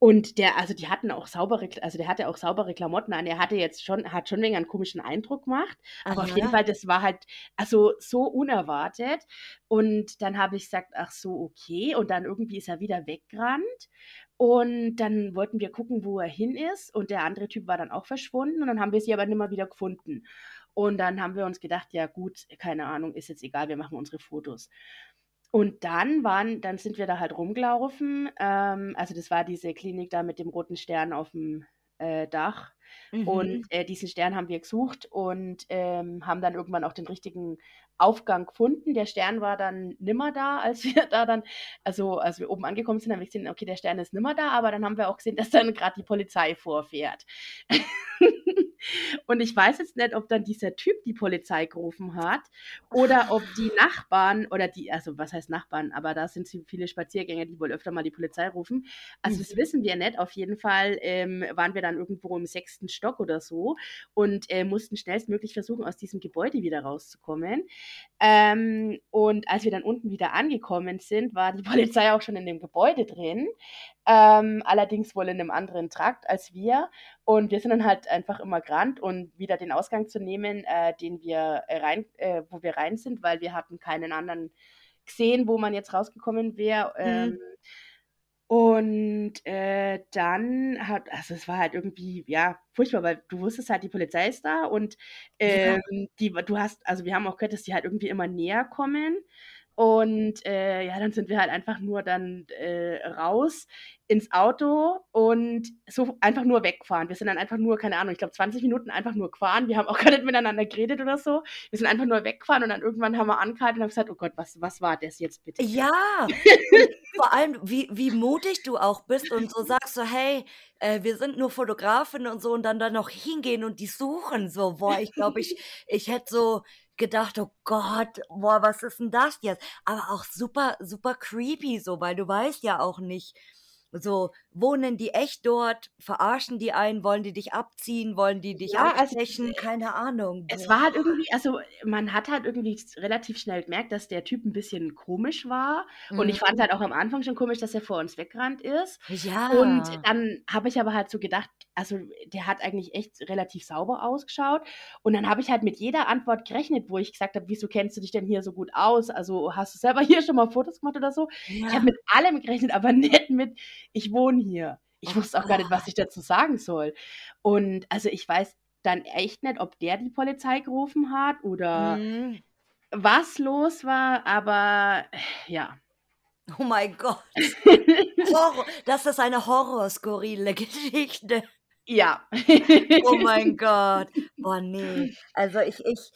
Und der also die hatten auch saubere also der hatte auch saubere Klamotten an. Er hatte jetzt schon hat schon wenig einen komischen Eindruck gemacht, aber auf jeden. Fall, das war halt also so unerwartet. Und dann habe ich gesagt: „Ach so, okay.“ Und dann irgendwie ist er wieder weggerannt. Und dann wollten wir gucken, wo er hin ist. Und der andere Typ war dann auch verschwunden. Und dann haben wir sie aber nimmer wieder gefunden. Und dann haben wir uns gedacht: „Ja gut, keine Ahnung, ist jetzt egal, wir machen unsere Fotos.“ Und dann waren dann sind wir da halt rumgelaufen. Ähm, also das war diese Klinik da mit dem roten Stern aufm, äh, Dach. Und Mhm. äh, diesen Stern haben wir gesucht und ähm, haben dann irgendwann auch den richtigen Aufgang gefunden. Der Stern war dann nimmer da, (laughs) als wir da dann, also als wir oben angekommen sind, haben wir gesehen, okay, der Stern ist nimmer da, aber dann haben wir auch gesehen, (laughs) dass dann gerade die Polizei vorfährt. (laughs) Und ich weiß jetzt nicht, ob dann dieser Typ die Polizei gerufen hat oder ob die Nachbarn oder die, also was heißt Nachbarn, aber da sind sie viele Spaziergänger, die wohl öfter mal die Polizei rufen. Also das Mhm. wissen wir nicht. Auf jeden Fall ähm, waren wir dann irgendwo im sechsten Stock oder so und äh, mussten schnellstmöglich versuchen, aus diesem Gebäude wieder rauszukommen. Ähm, und als wir dann unten wieder angekommen sind, war die (laughs) Polizei auch schon in dem Gebäude drin. Ähm, allerdings wohl in einem anderen Trakt als wir. Und wir sind dann halt einfach immer gerannt und wieder den Ausgang zu nehmen, äh, den wir äh, rein, äh, wo wir rein sind, weil wir hatten keinen anderen gesehen, wo man jetzt rausgekommen wäre. Ähm, Mhm. Und äh, dann hat, also es war halt irgendwie, ja, furchtbar, weil du wusstest halt, die Polizei ist da und Ja. ähm, die, du hast, also wir haben auch gehört, dass die halt irgendwie immer näher kommen. Und äh, ja, dann sind wir halt einfach nur dann äh, raus ins Auto und so einfach nur weggefahren. Wir sind dann einfach nur, keine Ahnung, ich glaube 20 Minuten einfach nur gefahren. Wir haben auch (laughs) gar nicht miteinander geredet oder so. Wir sind einfach nur weggefahren und dann irgendwann haben wir angehalten und haben gesagt, oh Gott, was, was war das jetzt bitte? Ja, vor allem, wie, wie mutig du auch bist und so sagst so, hey, äh, wir sind nur Fotografen und so und dann da noch hingehen und die suchen so. Boah, ich glaube, ich, ich hätte so gedacht, oh Gott, boah, was ist denn das jetzt? Aber auch super, super creepy so, weil du weißt ja auch nicht, so, wohnen die echt dort, verarschen die einen, wollen die dich abziehen, wollen die dich Ja, also abstechen, keine Ahnung. es war halt irgendwie, also man hat halt irgendwie relativ schnell gemerkt, dass der Typ ein bisschen komisch war. Und ich Mhm. fand halt auch am Anfang schon komisch, dass er vor uns weggerannt ist. Und Ja. dann habe ich aber halt so gedacht, also der hat eigentlich echt relativ sauber ausgeschaut. Und dann habe ich halt mit jeder Antwort gerechnet, wo ich gesagt habe, wieso kennst du dich denn hier so gut aus? Also hast du selber (laughs) hier schon mal Fotos gemacht oder so? Ich habe Ja. mit allem gerechnet, aber nicht mit, ich wohne hier. Ich Oh wusste auch gar nicht, was ich dazu sagen soll. Und also ich weiß dann echt nicht, ob der die Polizei gerufen hat oder Mhm. was los war, aber ja. Oh mein Gott. (laughs) Horror. Das ist eine horrorskurrile Geschichte. Ja. Oh mein (laughs) Gott. Boah, nee. Also ich, ich,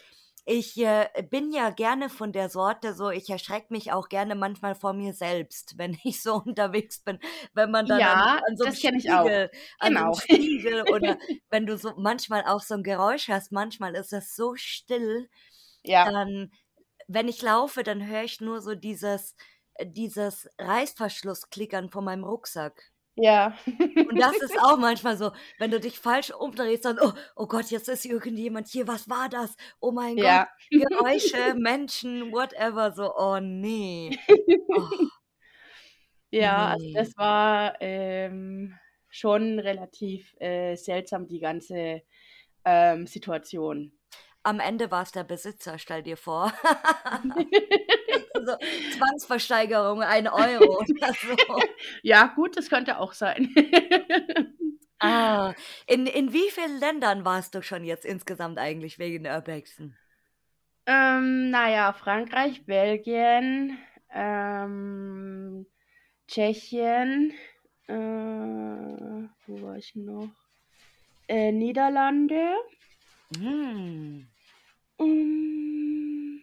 ich äh, bin ja gerne von der Sorte so, ich erschrecke mich auch gerne manchmal vor mir selbst, wenn (laughs) ich so unterwegs bin, wenn man dann an, Ja, an so einem. Spiegel, an so einem Genau. Spiegel oder (laughs) wenn du so manchmal auch so ein Geräusch hast, manchmal ist es so still, Ja. dann, wenn ich laufe, dann höre ich nur so dieses, dieses Reißverschlussklickern von meinem Rucksack. Ja. Und das ist (laughs) auch manchmal so, wenn du dich falsch umdrehst, dann, oh, oh Gott, jetzt ist irgendjemand hier, was war das? Oh mein Gott, Ja. (laughs) Geräusche, Menschen, whatever, so, oh nee. Oh, Ja, also nee. das war ähm, schon relativ äh, seltsam, die ganze ähm, Situation. Am Ende war es der Besitzer, stell dir vor. (laughs) so, Zwangsversteigerung, ein Euro (laughs) oder so. Ja, gut, das könnte auch sein. Ah, in, in wie vielen Ländern warst du schon jetzt insgesamt eigentlich wegen Urbexen? ähm, naja, Frankreich, Belgien, ähm, Tschechien, äh, wo war ich noch? Äh, Niederlande. Hm. Mm,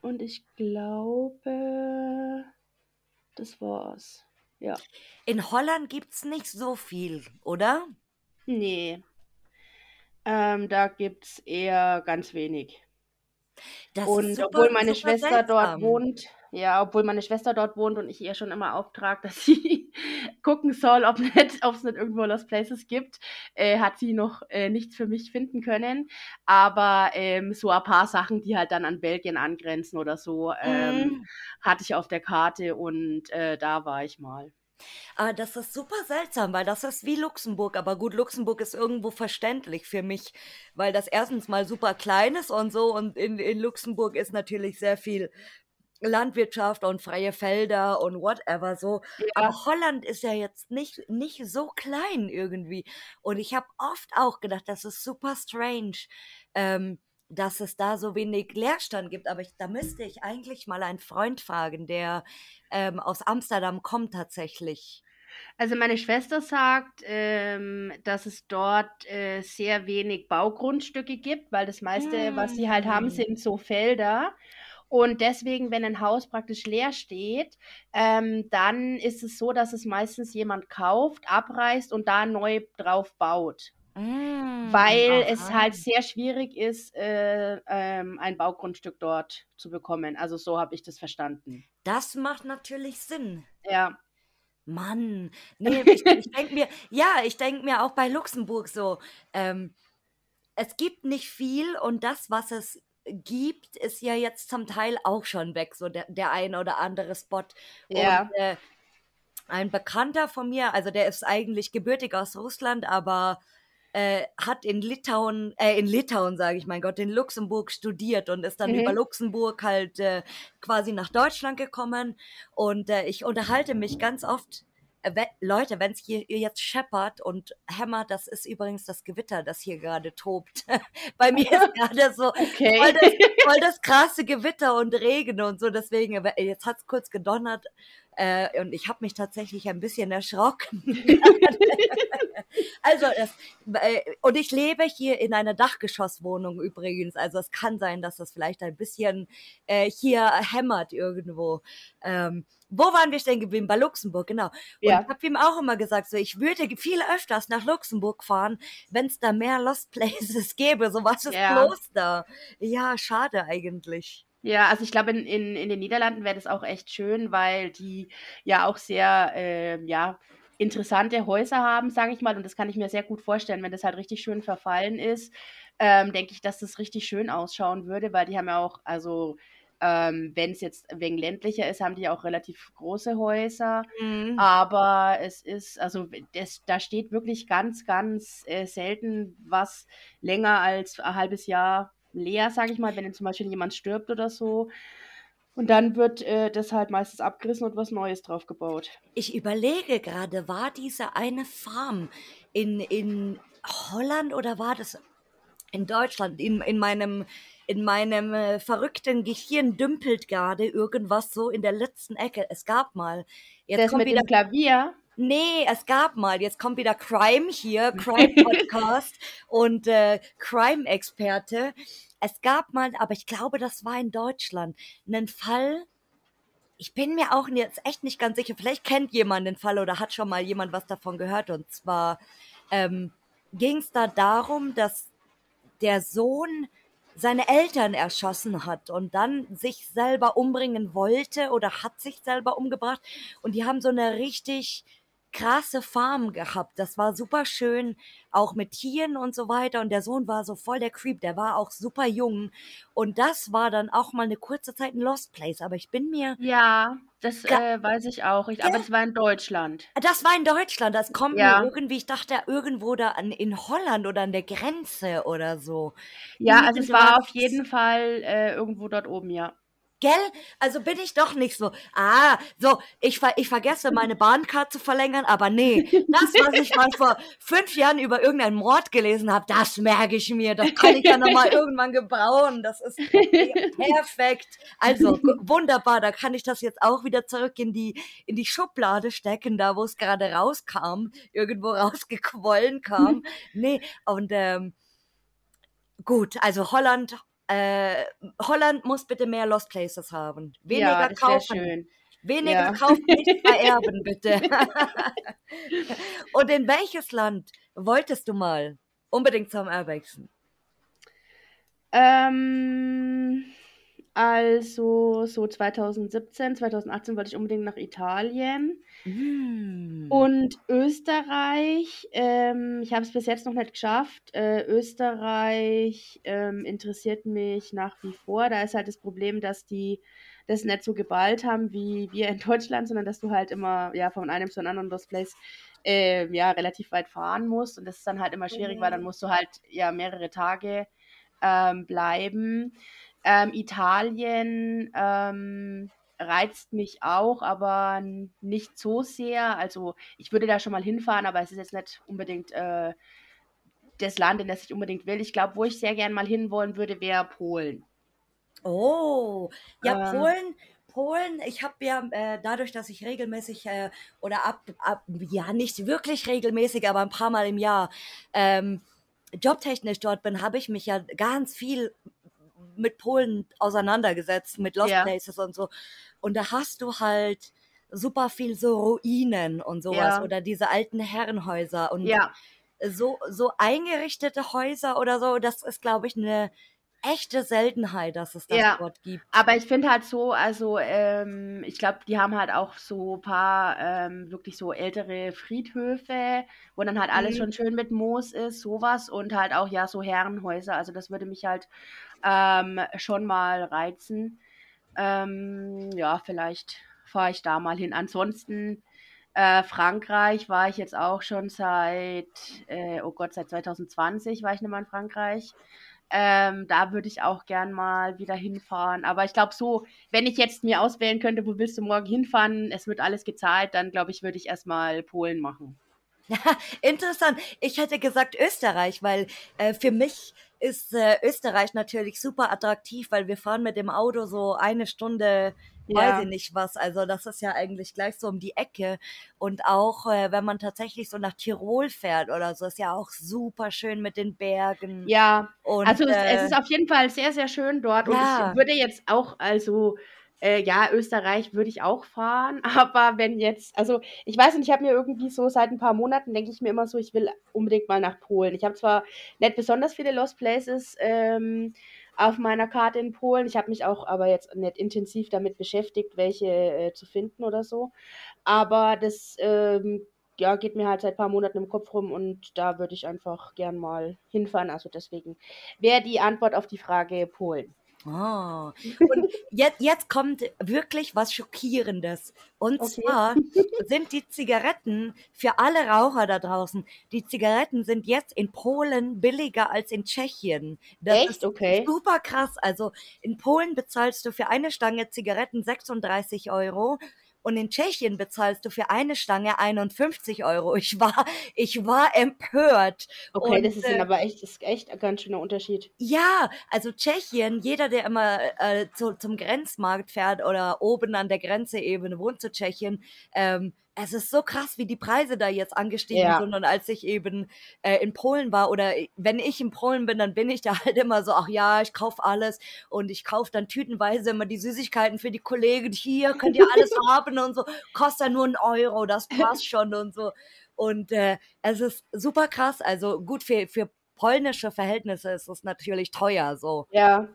Und ich glaube, das war's. Ja. In Holland gibt's nicht so viel, oder? Nee. Ähm, da gibt's eher ganz wenig. Das Und super, obwohl meine Schwester dort seltsam. wohnt, ja, obwohl meine Schwester dort wohnt und ich ihr schon immer auftrag, (laughs) dass sie gucken soll, ob (laughs) nicht, es nicht irgendwo Lost Places gibt, äh, hat sie noch äh, nichts für mich finden können. Aber ähm, so ein paar Sachen, die halt dann an Belgien angrenzen oder so, ähm, Mhm. hatte ich auf der Karte und äh, da war ich mal. Aber das ist super seltsam, weil das ist wie Luxemburg. Aber gut, Luxemburg ist irgendwo verständlich für mich, weil das erstens mal super klein ist und so. Und in, in Luxemburg ist natürlich sehr viel Landwirtschaft und freie Felder und whatever so. Aber Ja, Holland ist ja jetzt nicht, nicht so klein irgendwie. Und ich habe oft auch gedacht, das ist super strange, ähm, dass es da so wenig Leerstand gibt. Aber ich, da müsste ich eigentlich mal einen Freund fragen, der ähm, aus Amsterdam kommt tatsächlich. Also meine Schwester sagt, ähm, dass es dort äh, sehr wenig Baugrundstücke gibt, weil das meiste, was sie halt haben, Mm. sind so Felder. Und deswegen, wenn ein Haus praktisch leer steht, ähm, dann ist es so, dass es meistens jemand kauft, abreißt und da neu drauf baut. Mm, Weil es aha. halt sehr schwierig ist, äh, ähm, ein Baugrundstück dort zu bekommen. Also so habe ich das verstanden. Das macht natürlich Sinn. Ja. Mann, nee, (laughs) ich, ich denke mir, ja, ich denke mir auch bei Luxemburg so, ähm, es gibt nicht viel und das, was es gibt, ist ja jetzt zum Teil auch schon weg, so der, der ein oder andere Spot. Ja. Und äh, ein Bekannter von mir, also der ist eigentlich gebürtig aus Russland, aber äh, hat in Litauen, äh, in Litauen sage ich, mein Gott, in Luxemburg studiert und ist dann Mhm. über Luxemburg halt äh, quasi nach Deutschland gekommen. Und äh, ich unterhalte mich ganz oft, äh, Leute, wenn es hier jetzt scheppert und hämmert, das ist übrigens das Gewitter, das hier gerade tobt. (laughs) Bei mir ist gerade so (laughs) Okay. voll das, voll (laughs) das krasse Gewitter und Regen und so. Deswegen, äh, jetzt hat es kurz gedonnert äh, und ich habe mich tatsächlich ein bisschen erschrocken. (laughs) also, das, äh, und ich lebe hier in einer Dachgeschosswohnung übrigens. Also es kann sein, dass das vielleicht ein bisschen äh, hier hämmert irgendwo. Ähm, wo waren wir stehen geblieben? Bei Luxemburg, genau. Und Ja. ich habe ihm auch immer gesagt, so ich würde viel öfters nach Luxemburg fahren, wenn es da mehr Lost Places (laughs) gäbe. So was ist Ja. bloß da. Ja, schade eigentlich. Ja, also ich glaube, in, in, in den Niederlanden wäre das auch echt schön, weil die ja auch sehr, äh, ja, interessante Häuser haben, sage ich mal. Und das kann ich mir sehr gut vorstellen, wenn das halt richtig schön verfallen ist, ähm, denke ich, dass das richtig schön ausschauen würde, weil die haben ja auch, also ähm, wenn es jetzt wegen ländlicher ist, haben die ja auch relativ große Häuser. Mhm. Aber es ist, also das, da steht wirklich ganz, ganz äh, selten was länger als ein halbes Jahr leer, sage ich mal, wenn zum Beispiel jemand stirbt oder so. Und dann wird äh, das halt meistens abgerissen und was Neues drauf gebaut. Ich überlege gerade, war diese eine Farm in, in Holland oder war das in Deutschland? In, in meinem, in meinem äh, verrückten Gehirn dümpelt gerade irgendwas so in der letzten Ecke. Es gab mal. Jetzt Das kommt mit wieder. dem Klavier, Nee, es gab mal. Jetzt kommt wieder Crime hier, (laughs) Crime Podcast und äh, Crime Experte. Es gab mal, aber ich glaube, das war in Deutschland, einen Fall. Ich bin mir auch jetzt echt nicht ganz sicher. Vielleicht kennt jemand den Fall oder hat schon mal jemand was davon gehört. Und zwar ähm, ging es da darum, dass der Sohn seine Eltern erschossen hat und dann sich selber umbringen wollte oder hat sich selber umgebracht. Und die haben so eine richtig krasse Farm gehabt. Das war super schön, auch mit Tieren und so weiter. Und der Sohn war so voll der Creep, der war auch super jung. Und das war dann auch mal eine kurze Zeit ein Lost Place. Aber ich bin mir, ja, das äh, weiß ich auch. Ich, aber Ja. das war in Deutschland. das war in Deutschland, das kommt Ja. mir irgendwie, ich dachte irgendwo da an, in Holland oder an der Grenze oder so. Ja, also es war auf jeden Fall äh, irgendwo dort oben, ja. Gell? Also bin ich doch nicht so. Ah, so, ich, ver ich vergesse meine Bahncard zu verlängern, aber nee, das, was ich mal vor fünf Jahren über irgendeinen Mord gelesen habe, das merke ich mir. Das kann ich ja nochmal irgendwann gebrauchen. Das ist perfekt. Also, wunderbar, da kann ich das jetzt auch wieder zurück in die, in die Schublade stecken, da wo es gerade rauskam, irgendwo rausgequollen kam. Nee, und ähm, gut, also Holland, äh, Holland muss bitte mehr Lost Places haben. Weniger Ja, kaufen. Weniger Ja. kaufen, nicht (laughs) vererben, bitte. Und in welches Land wolltest du mal unbedingt zum Airwachsen? Ähm, also so 2017, 2018 wollte ich unbedingt nach Italien Mm. und Österreich. Ähm, ich habe es bis jetzt noch nicht geschafft. Äh, Österreich ähm, interessiert mich nach wie vor. Da ist halt das Problem, dass die das nicht so geballt haben wie wir in Deutschland, sondern dass du halt immer ja von einem zu einem anderen Lost Place äh, ja relativ weit fahren musst und das ist dann halt immer schwierig, weil dann musst du halt ja mehrere Tage ähm, bleiben. Ähm, Italien ähm, reizt mich auch, aber nicht so sehr. Also ich würde da schon mal hinfahren, aber es ist jetzt nicht unbedingt äh, das Land, in das ich unbedingt will. Ich glaube, wo ich sehr gern mal hinwollen würde, wäre Polen. Oh, ja, Ähm. Polen, Polen, ich habe ja äh, dadurch, dass ich regelmäßig äh, oder ab, ab, ja, nicht wirklich regelmäßig, aber ein paar Mal im Jahr ähm, jobtechnisch dort bin, habe ich mich ja ganz viel mit Polen auseinandergesetzt, mit Lost Ja. Places und so. Und da hast du halt super viel so Ruinen und sowas Ja. oder diese alten Herrenhäuser und Ja, so, so eingerichtete Häuser oder so, das ist, glaube ich, eine echte Seltenheit, dass es das Ja. dort gibt. aber ich finde halt so, also ähm, ich glaube, die haben halt auch so ein paar ähm, wirklich so ältere Friedhöfe, wo dann halt alles Mhm. schon schön mit Moos ist, sowas und halt auch ja so Herrenhäuser. Also das würde mich halt ähm, schon mal reizen. Ähm, ja, vielleicht fahre ich da mal hin. Ansonsten äh, Frankreich war ich jetzt auch schon seit, äh, oh Gott, seit 2020 war ich nicht mal in Frankreich. Ähm, da würde ich auch gern mal wieder hinfahren. Aber ich glaube so, wenn ich jetzt mir auswählen könnte, wo willst du morgen hinfahren, es wird alles gezahlt, dann glaube ich, würde ich erstmal Polen machen. (laughs) Interessant. Ich hätte gesagt Österreich, weil äh, für mich ist äh, Österreich natürlich super attraktiv, weil wir fahren mit dem Auto so eine Stunde, weiß Ja. ich nicht was. Also das ist ja eigentlich gleich so um die Ecke. Und auch äh, wenn man tatsächlich so nach Tirol fährt oder so, ist ja auch super schön mit den Bergen. Ja, Und also es, es äh, ist auf jeden Fall sehr, sehr schön dort. Und Ja. ich würde jetzt auch, also äh, ja, Österreich würde ich auch fahren. (laughs) Aber wenn jetzt, also ich weiß nicht, ich habe mir irgendwie so seit ein paar Monaten, denke ich mir immer so, ich will unbedingt mal nach Polen. Ich habe zwar nicht besonders viele Lost Places ähm, auf meiner Karte in Polen. Ich habe mich auch aber jetzt nicht intensiv damit beschäftigt, welche äh, zu finden oder so. Aber das ähm, ja, geht mir halt seit ein paar Monaten im Kopf rum und da würde ich einfach gern mal hinfahren. Also deswegen wäre die Antwort auf die Frage Polen. Oh. Und jetzt, jetzt kommt wirklich was Schockierendes. Und Okay. zwar sind die Zigaretten für alle Raucher da draußen, die Zigaretten sind jetzt in Polen billiger als in Tschechien. Das Echt? ist Okay. super krass. Also in Polen bezahlst du für eine Stange Zigaretten 36 Euro. Und in Tschechien bezahlst du für eine Stange 51 Euro. Ich war, ich war empört. Okay, das Und, ist äh, aber echt, das ist echt ein ganz schöner Unterschied. ja, also Tschechien, jeder, der immer äh, zu, zum Grenzmarkt fährt oder oben an der Grenze eben wohnt zu Tschechien, ähm, es ist so krass, wie die Preise da jetzt angestiegen Ja. sind. Und als ich eben äh, in Polen war oder wenn ich in Polen bin, dann bin ich da (laughs) halt immer so, ach ja, ich kauf alles und ich kauf dann tütenweise immer die Süßigkeiten für die Kollegen. Hier könnt ihr alles (laughs) haben und so, kostet ja nur einen Euro, das passt schon und so. Und äh, es ist super krass. Also gut, für, für polnische Verhältnisse ist es natürlich teuer. So Ja,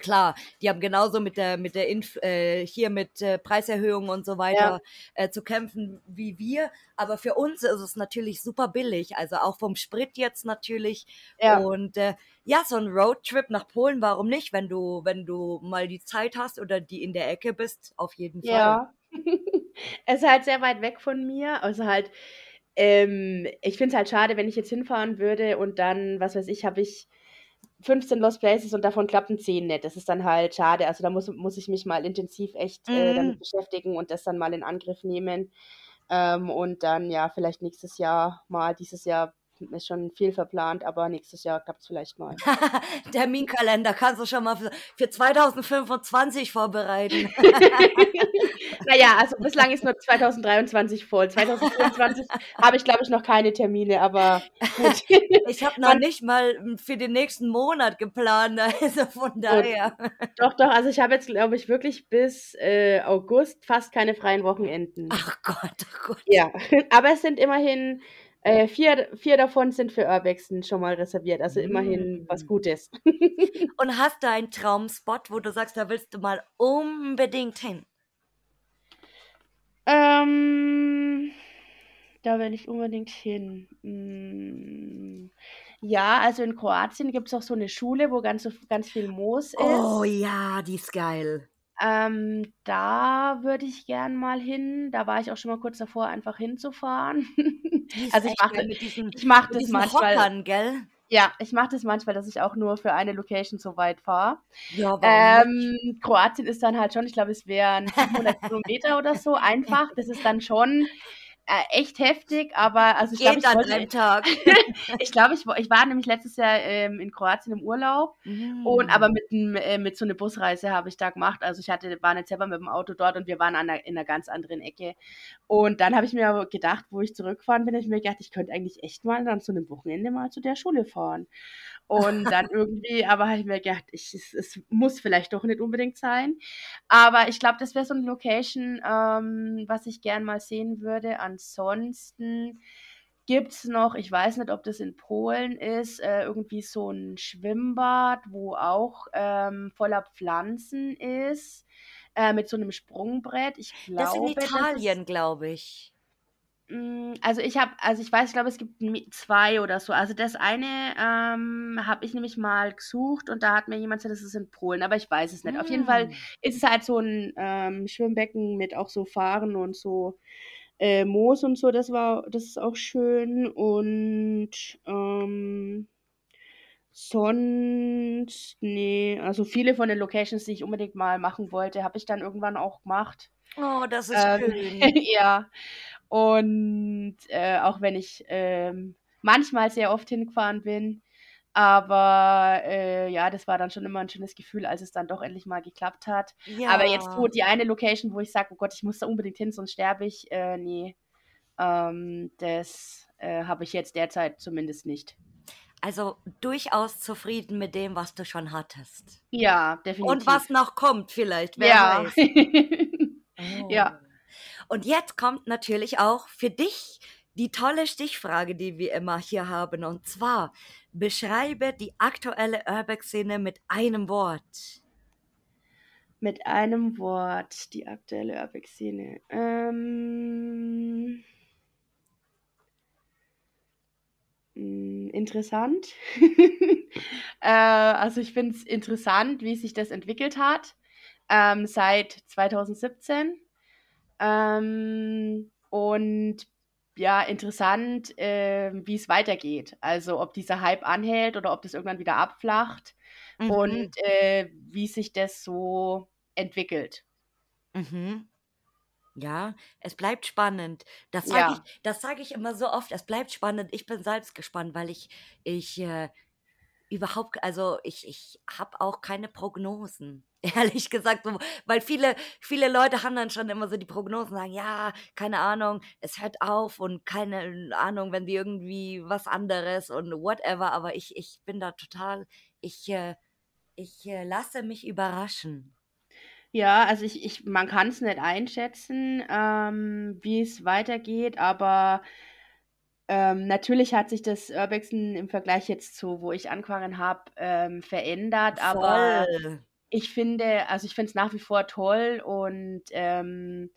klar, die haben genauso mit der mit der Inf äh, hier mit äh, Preiserhöhungen und so weiter äh, zu kämpfen wie wir. Aber für uns ist es natürlich super billig. Also auch vom Sprit jetzt natürlich. ja. Und äh, ja, so ein Roadtrip nach Polen, warum nicht, wenn du wenn du mal die Zeit hast oder die in der Ecke bist, auf jeden Fall. Ja. (laughs) es ist halt sehr weit weg von mir. Also halt, ähm, ich finde es halt schade, wenn ich jetzt hinfahren würde und dann, was weiß ich, habe ich 15 Lost Places und davon klappen 10 nicht. Das ist dann halt schade. Also da muss, muss ich mich mal intensiv echt äh, damit Mhm. beschäftigen und das dann mal in Angriff nehmen. Ähm, und dann ja, vielleicht nächstes Jahr mal, dieses Jahr ist schon viel verplant, aber nächstes Jahr klappt es vielleicht mal. (laughs) Terminkalender kannst du schon mal für, für 2025 vorbereiten. (laughs) (laughs) naja, also bislang ist nur 2023 voll. 2024 habe ich, glaube ich, noch keine Termine, aber gut. Ich habe noch nicht mal hm, für den nächsten Monat geplant, also von daher. doch, doch, also ich habe jetzt, glaube ich, wirklich bis äh, August fast keine freien Wochenenden. Ach Gott, oh Gott. Ja, aber es sind immerhin äh, vier, vier davon sind für Urbexen schon mal reserviert, also immerhin was Mm. Gutes. (laughs) Und hast du einen Traumspot, wo du sagst, da willst du mal unbedingt hin? Ähm, da will ich unbedingt hin. Mm, Ja, also in Kroatien gibt es auch so eine Schule, wo ganz, ganz viel Moos ist. Oh ja, die ist geil. Ähm, da würde ich gern mal hin. Da war ich auch schon mal kurz davor, einfach hinzufahren. (laughs) Also ich mache ich mach das manchmal. Hockern, gell? Ja, ich mache das manchmal, dass ich auch nur für eine Location so weit fahre. Ja? Ähm, Kroatien ist dann halt schon, ich glaube, es wären 700 Kilometer oder so einfach. Das ist dann schon äh, echt heftig, aber also ich glaube, ich wollte, (laughs) Tag. ich glaube, ich, ich war nämlich letztes Jahr ähm, in Kroatien im Urlaub und aber Mm. mit, äh, mit so einer Busreise habe ich da gemacht. Also ich hatte, war nicht selber mit dem Auto dort und wir waren an einer, in einer ganz anderen Ecke. Und dann habe ich mir aber gedacht, wo ich zurückgefahren bin, habe ich mir gedacht, ich könnte eigentlich echt mal dann zu einem Wochenende mal zu der Schule fahren. Und dann irgendwie, aber habe ich mir gedacht, ich, es, es muss vielleicht doch nicht unbedingt sein. Aber ich glaube, das wäre so eine Location, ähm, was ich gern mal sehen würde. Ansonsten gibt es noch, ich weiß nicht, ob das in Polen ist, äh, irgendwie so ein Schwimmbad, wo auch ähm, voller Pflanzen ist, äh, mit so einem Sprungbrett. Ich in glaube, das ist Italien, glaube ich. Mm, Also ich habe, also ich weiß, ich glaube, es gibt zwei oder so. Also das eine ähm, habe ich nämlich mal gesucht und da hat mir jemand gesagt, das ist in Polen, aber ich weiß es nicht. Auf jeden Fall Mm. ist es halt so ein ähm, Schwimmbecken mit auch so Fahren und so äh, Moos und so. Das war, das ist auch schön und ähm, sonst, nee, also viele von den Locations, die ich unbedingt mal machen wollte, habe ich dann irgendwann auch gemacht. Oh, das ist Ähm, schön. (laughs) ja. Und äh, auch wenn ich ähm, manchmal sehr oft hingefahren bin, aber äh, ja, das war dann schon immer ein schönes Gefühl, als es dann doch endlich mal geklappt hat. Aber jetzt so Ja. die eine Location, wo ich sage, oh Gott, ich muss da unbedingt hin, sonst sterbe ich, äh, nee, ähm, das äh, habe ich jetzt derzeit zumindest nicht. Also durchaus zufrieden mit dem, was du schon hattest. Ja, Und definitiv. was noch kommt vielleicht, wer Ja. weiß. (laughs) Ja. Oh. Und jetzt kommt natürlich auch für dich die tolle Stichfrage, die wir immer hier haben. Und zwar, beschreibe die aktuelle Urbex-Szene mit einem Wort. Mit einem Wort, die aktuelle Urbex-Szene. Ähm, mh, interessant. (laughs) äh, also ich finde es interessant, wie sich das entwickelt hat ähm, seit 2017. Ähm, und ja, interessant, ähm, wie es weitergeht. Also ob dieser Hype anhält oder ob das irgendwann wieder abflacht Mhm. und äh, wie sich das so entwickelt. Mhm. Ja, es bleibt spannend. Das sage ich, Ja, das sage ich immer so oft. Es bleibt spannend. Ich bin selbst gespannt, weil ich, ich äh, überhaupt, also ich, ich habe auch keine Prognosen. (laughs) Ehrlich gesagt, so, weil viele, viele Leute haben dann schon immer so die Prognosen, sagen, ja, keine Ahnung, es hört auf und keine Ahnung, wenn die irgendwie was anderes und whatever, aber ich, ich bin da total, ich, äh, ich äh, lasse mich überraschen. ja, also ich, ich, man kann es nicht einschätzen, ähm, wie es weitergeht, aber ähm, natürlich hat sich das Urbexen im Vergleich jetzt zu, wo ich angefangen habe, ähm, verändert, aber Voll. Ich finde, also ich finde es nach wie vor toll und ähm,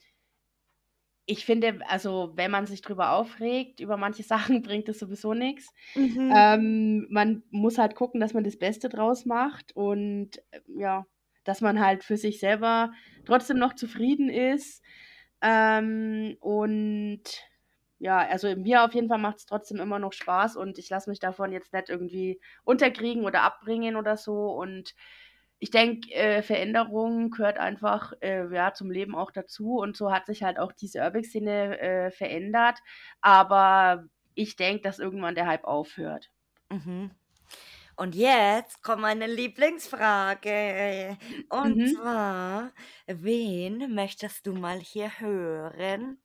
ich finde, also wenn man sich drüber aufregt, über manche (laughs) Sachen, bringt das sowieso nichts. Mhm. Ähm, man muss halt gucken, dass man das Beste draus macht und äh, ja, dass man halt für sich selber trotzdem noch zufrieden ist. Ähm, und ja, also mir auf jeden Fall macht es trotzdem immer noch Spaß und ich lasse mich davon jetzt nicht irgendwie unterkriegen oder abbringen oder so. Und ich denke, äh, Veränderung gehört einfach äh, ja, zum Leben auch dazu. Und so hat sich halt auch diese Urbex-Szene äh, verändert. Aber ich denke, dass irgendwann der Hype aufhört. Mhm. Und jetzt kommt meine Lieblingsfrage. Und Mhm. zwar, wen möchtest du mal hier hören?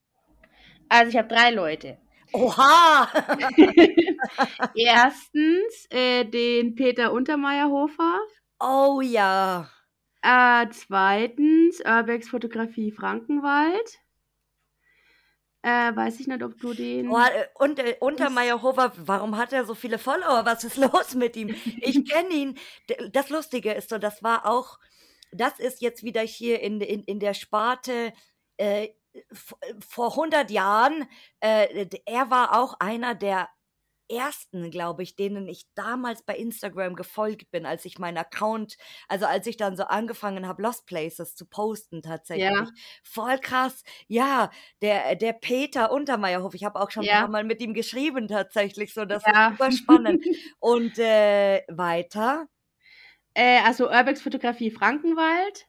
Also ich habe drei Leute. Oha! (laughs) Erstens äh, den Peter Untermeierhofer. Oh ja. Äh, zweitens Urbex Fotografie Frankenwald. Äh, weiß ich nicht, ob du den. Oh, äh, und äh, Untermeyerhofer, warum hat er so viele Follower? Was ist (laughs) los mit ihm? Ich (laughs) kenne ihn. Das Lustige ist so, das war auch, das ist jetzt wieder hier in, in, in der Sparte äh, vor 100 Jahren. Äh, er war auch einer der ersten, glaube ich, denen ich damals bei Instagram gefolgt bin, als ich meinen Account, also als ich dann so angefangen habe, Lost Places zu posten tatsächlich. Ja, Voll krass. Ja, der, der Peter Untermeierhof, ich habe auch schon ein paar ja, Mal mit ihm geschrieben tatsächlich, so das ist ja. super spannend. Und äh, weiter äh, also Urbex Fotografie Frankenwald.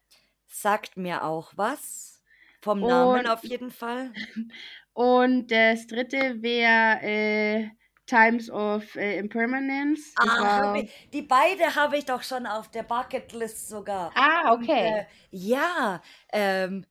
sagt mir auch was. Vom Namen Und auf jeden Fall. (laughs) und das dritte wäre, äh, Times of, äh, Impermanence. Das Ah, ich die beide habe ich doch schon auf der Bucketlist sogar. Ah, Und, okay. äh, ja, ähm,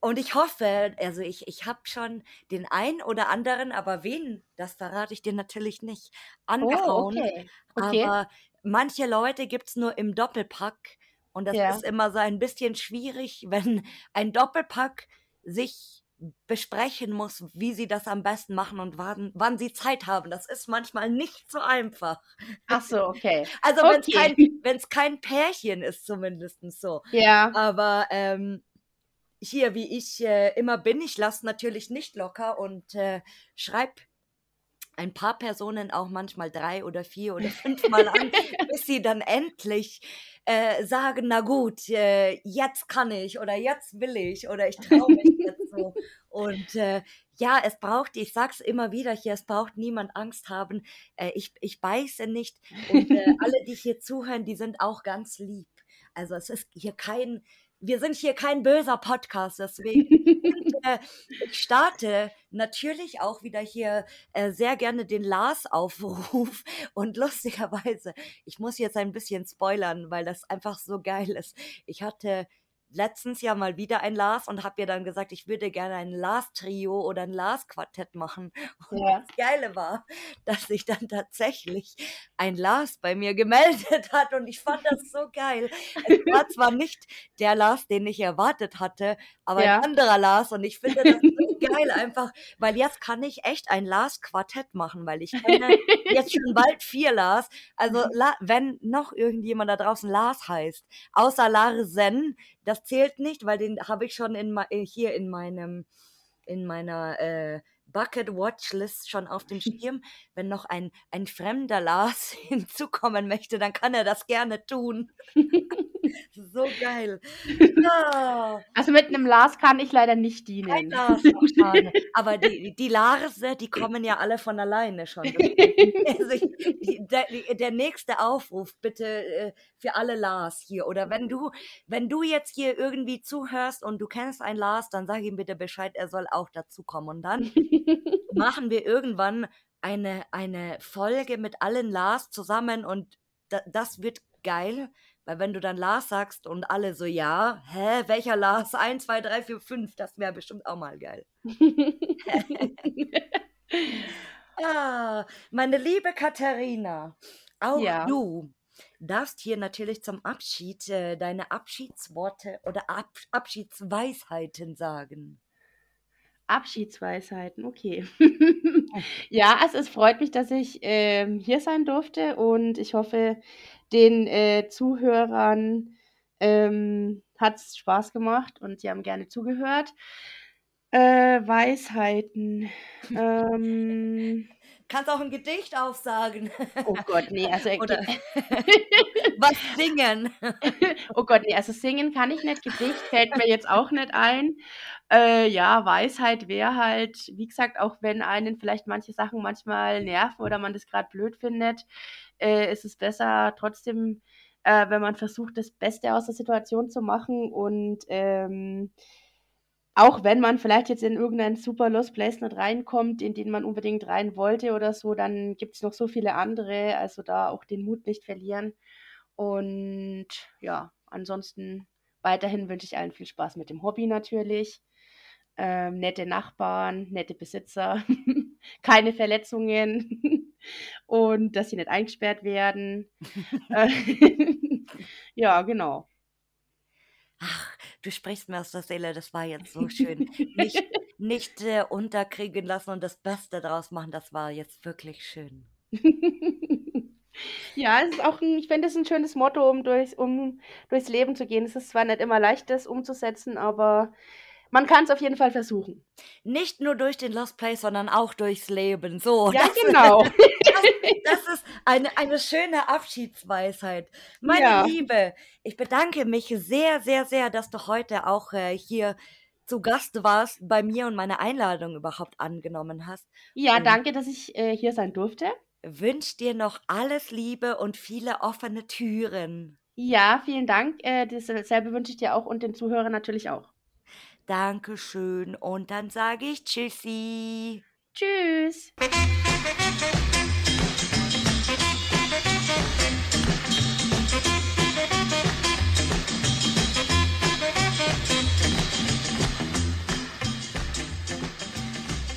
und ich hoffe, also ich ich habe schon den einen oder anderen, aber wen, das verrate ich dir natürlich nicht, Oh, angeraunt. okay. Okay. Aber manche Leute gibt's nur im Doppelpack und das Ja. ist immer so ein bisschen schwierig, (laughs) wenn ein Doppelpack sich besprechen muss, wie sie das am besten machen und wann wann sie Zeit haben. Das ist manchmal nicht so einfach. Ach so, okay. (laughs) Also, wenn's kein Okay. wenn's kein Pärchen ist zumindestens so. Ja. Aber, ähm, hier, wie ich, äh, immer bin, ich lasse natürlich nicht locker und, äh, schreibe ein paar Personen auch manchmal 3 oder 4 oder 5 Mal an, (laughs) bis sie dann endlich, äh, sagen: „Na gut, äh, jetzt kann ich oder jetzt will ich oder ich traue mich (laughs) jetzt so.“ Und, äh, ja, es braucht ich sage es immer wieder hier, es braucht niemand Angst haben. Äh, ich ich beiße nicht und, äh, (laughs) alle, die hier zuhören, die sind auch ganz lieb. Also, es ist hier kein wir sind hier kein böser Podcast, deswegen (laughs) und, äh, ich starte natürlich auch wieder hier, äh, sehr gerne den Lars-Aufruf und lustigerweise ich muss jetzt ein bisschen spoilern, weil das einfach so geil ist. Ich hatte letztens ja mal wieder ein Lars und habe ihr dann gesagt, ich würde gerne ein Lars-Trio oder ein Lars-Quartett machen. (laughs) Und Ja. das Geile war, dass sich dann tatsächlich ein Lars bei mir gemeldet hat und ich fand das so geil. Es war zwar nicht der Lars, den ich erwartet hatte, aber ein Ja. anderer Lars und ich finde das so (laughs) geil einfach, weil jetzt kann ich echt ein Lars-Quartett machen, weil ich kenne jetzt schon (laughs) bald 4 Lars. Also, La wenn noch irgendjemand da draußen Lars heißt, außer Larsen, das zählt nicht, weil den habe ich schon in äh, hier in meinem in meiner, äh, Bucket Watchlist schon auf dem (laughs) Schirm. Wenn noch ein ein fremder Lars (laughs) hinzukommen möchte, dann kann er das gerne tun. (laughs) (laughs) So geil. (laughs) Ja. Also, mit 'nem Lars kann ich leider nicht Kein dienen. Lars, ach schade. Aber die die Larse, die kommen ja alle von alleine schon. (laughs) Also der der nächste Aufruf bitte, äh, für alle Lars hier. Oder wenn du wenn du jetzt hier irgendwie zuhörst und du kennst einen Lars, dann sag ihm bitte Bescheid, er soll auch dazukommen. Und dann machen wir irgendwann eine eine Folge mit allen Lars zusammen und da das wird geil, weil wenn du dann Lars sagst und alle so: „Ja, hä, welcher Lars? 1, 2, 3, 4, 5“, das wäre bestimmt auch mal geil. (laughs) Ah, meine liebe Katharina, auch Ja. du darfst hier natürlich zum Abschied, äh, deine Abschiedsworte oder Ab Abschiedsweisheiten sagen. Abschiedsweisheiten, okay. (laughs) Ja, also, es freut mich, dass ich, ähm, hier sein durfte und ich hoffe, den, äh, Zuhörern, ähm, hat's Spaß gemacht und sie haben gerne zugehört. Äh, Weisheiten, (laughs) ähm Kannst auch 'n Gedicht aufsagen. Oh Gott, ne, also, äh, Oder (laughs) was singen. Oh Gott, ne, also, singen kann ich nicht, Gedicht fällt mir jetzt auch nicht ein. Äh, ja, Weisheit wäre halt, wie gesagt, auch wenn einen vielleicht manche Sachen manchmal nerven oder man das grad blöd findet, äh, ist es besser trotzdem, äh, wenn man versucht, das Beste aus der Situation zu machen und, ähm auch wenn man vielleicht jetzt in irgendein super Lost Place nicht reinkommt, in den man unbedingt rein wollte oder so, dann gibt's noch so viele andere, also, da auch den Mut nicht verlieren. Und ja, ansonsten weiterhin wünsche ich allen viel Spaß mit dem Hobby natürlich. Ähm, nette Nachbarn, nette Besitzer, (laughs) keine Verletzungen (laughs) und dass sie nicht eingesperrt werden. (laughs) Äh, ja, genau. Ach, du sprichst mir aus der Seele, das war jetzt so schön. Nicht nicht, äh, unterkriegen lassen und das Beste draus machen, das war jetzt wirklich schön. Ja, es ist auch 'n ich finde es 'n schönes Motto, um durchs um durchs Leben zu gehen. Es ist zwar nicht immer leicht, das umzusetzen, aber man kann's auf jeden Fall versuchen. Nicht nur durch den Lost Place, sondern auch durchs Leben. So, Ja, das genau. das das ist eine eine schöne Abschiedsweisheit. Meine Ja. Liebe, ich bedanke mich sehr, sehr, sehr, dass du heute auch, äh, hier zu Gast warst bei mir und meine Einladung überhaupt angenommen hast. Ja, Und danke, dass ich, äh, hier sein durfte. wünsche dir noch alles Liebe und viele offene Türen. Ja, vielen Dank. Äh, dasselbe wünsche ich dir auch und den Zuhörern natürlich auch. Dankeschön. Und dann sage ich Tschüssi. Tschüss.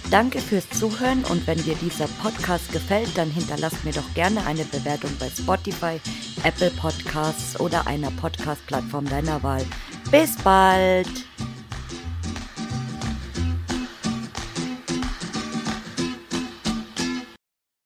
Danke fürs Zuhören und wenn dir dieser Podcast gefällt, dann hinterlass mir doch gerne eine Bewertung bei Spotify, Apple Podcasts oder einer Podcast-Plattform deiner Wahl. Bis bald!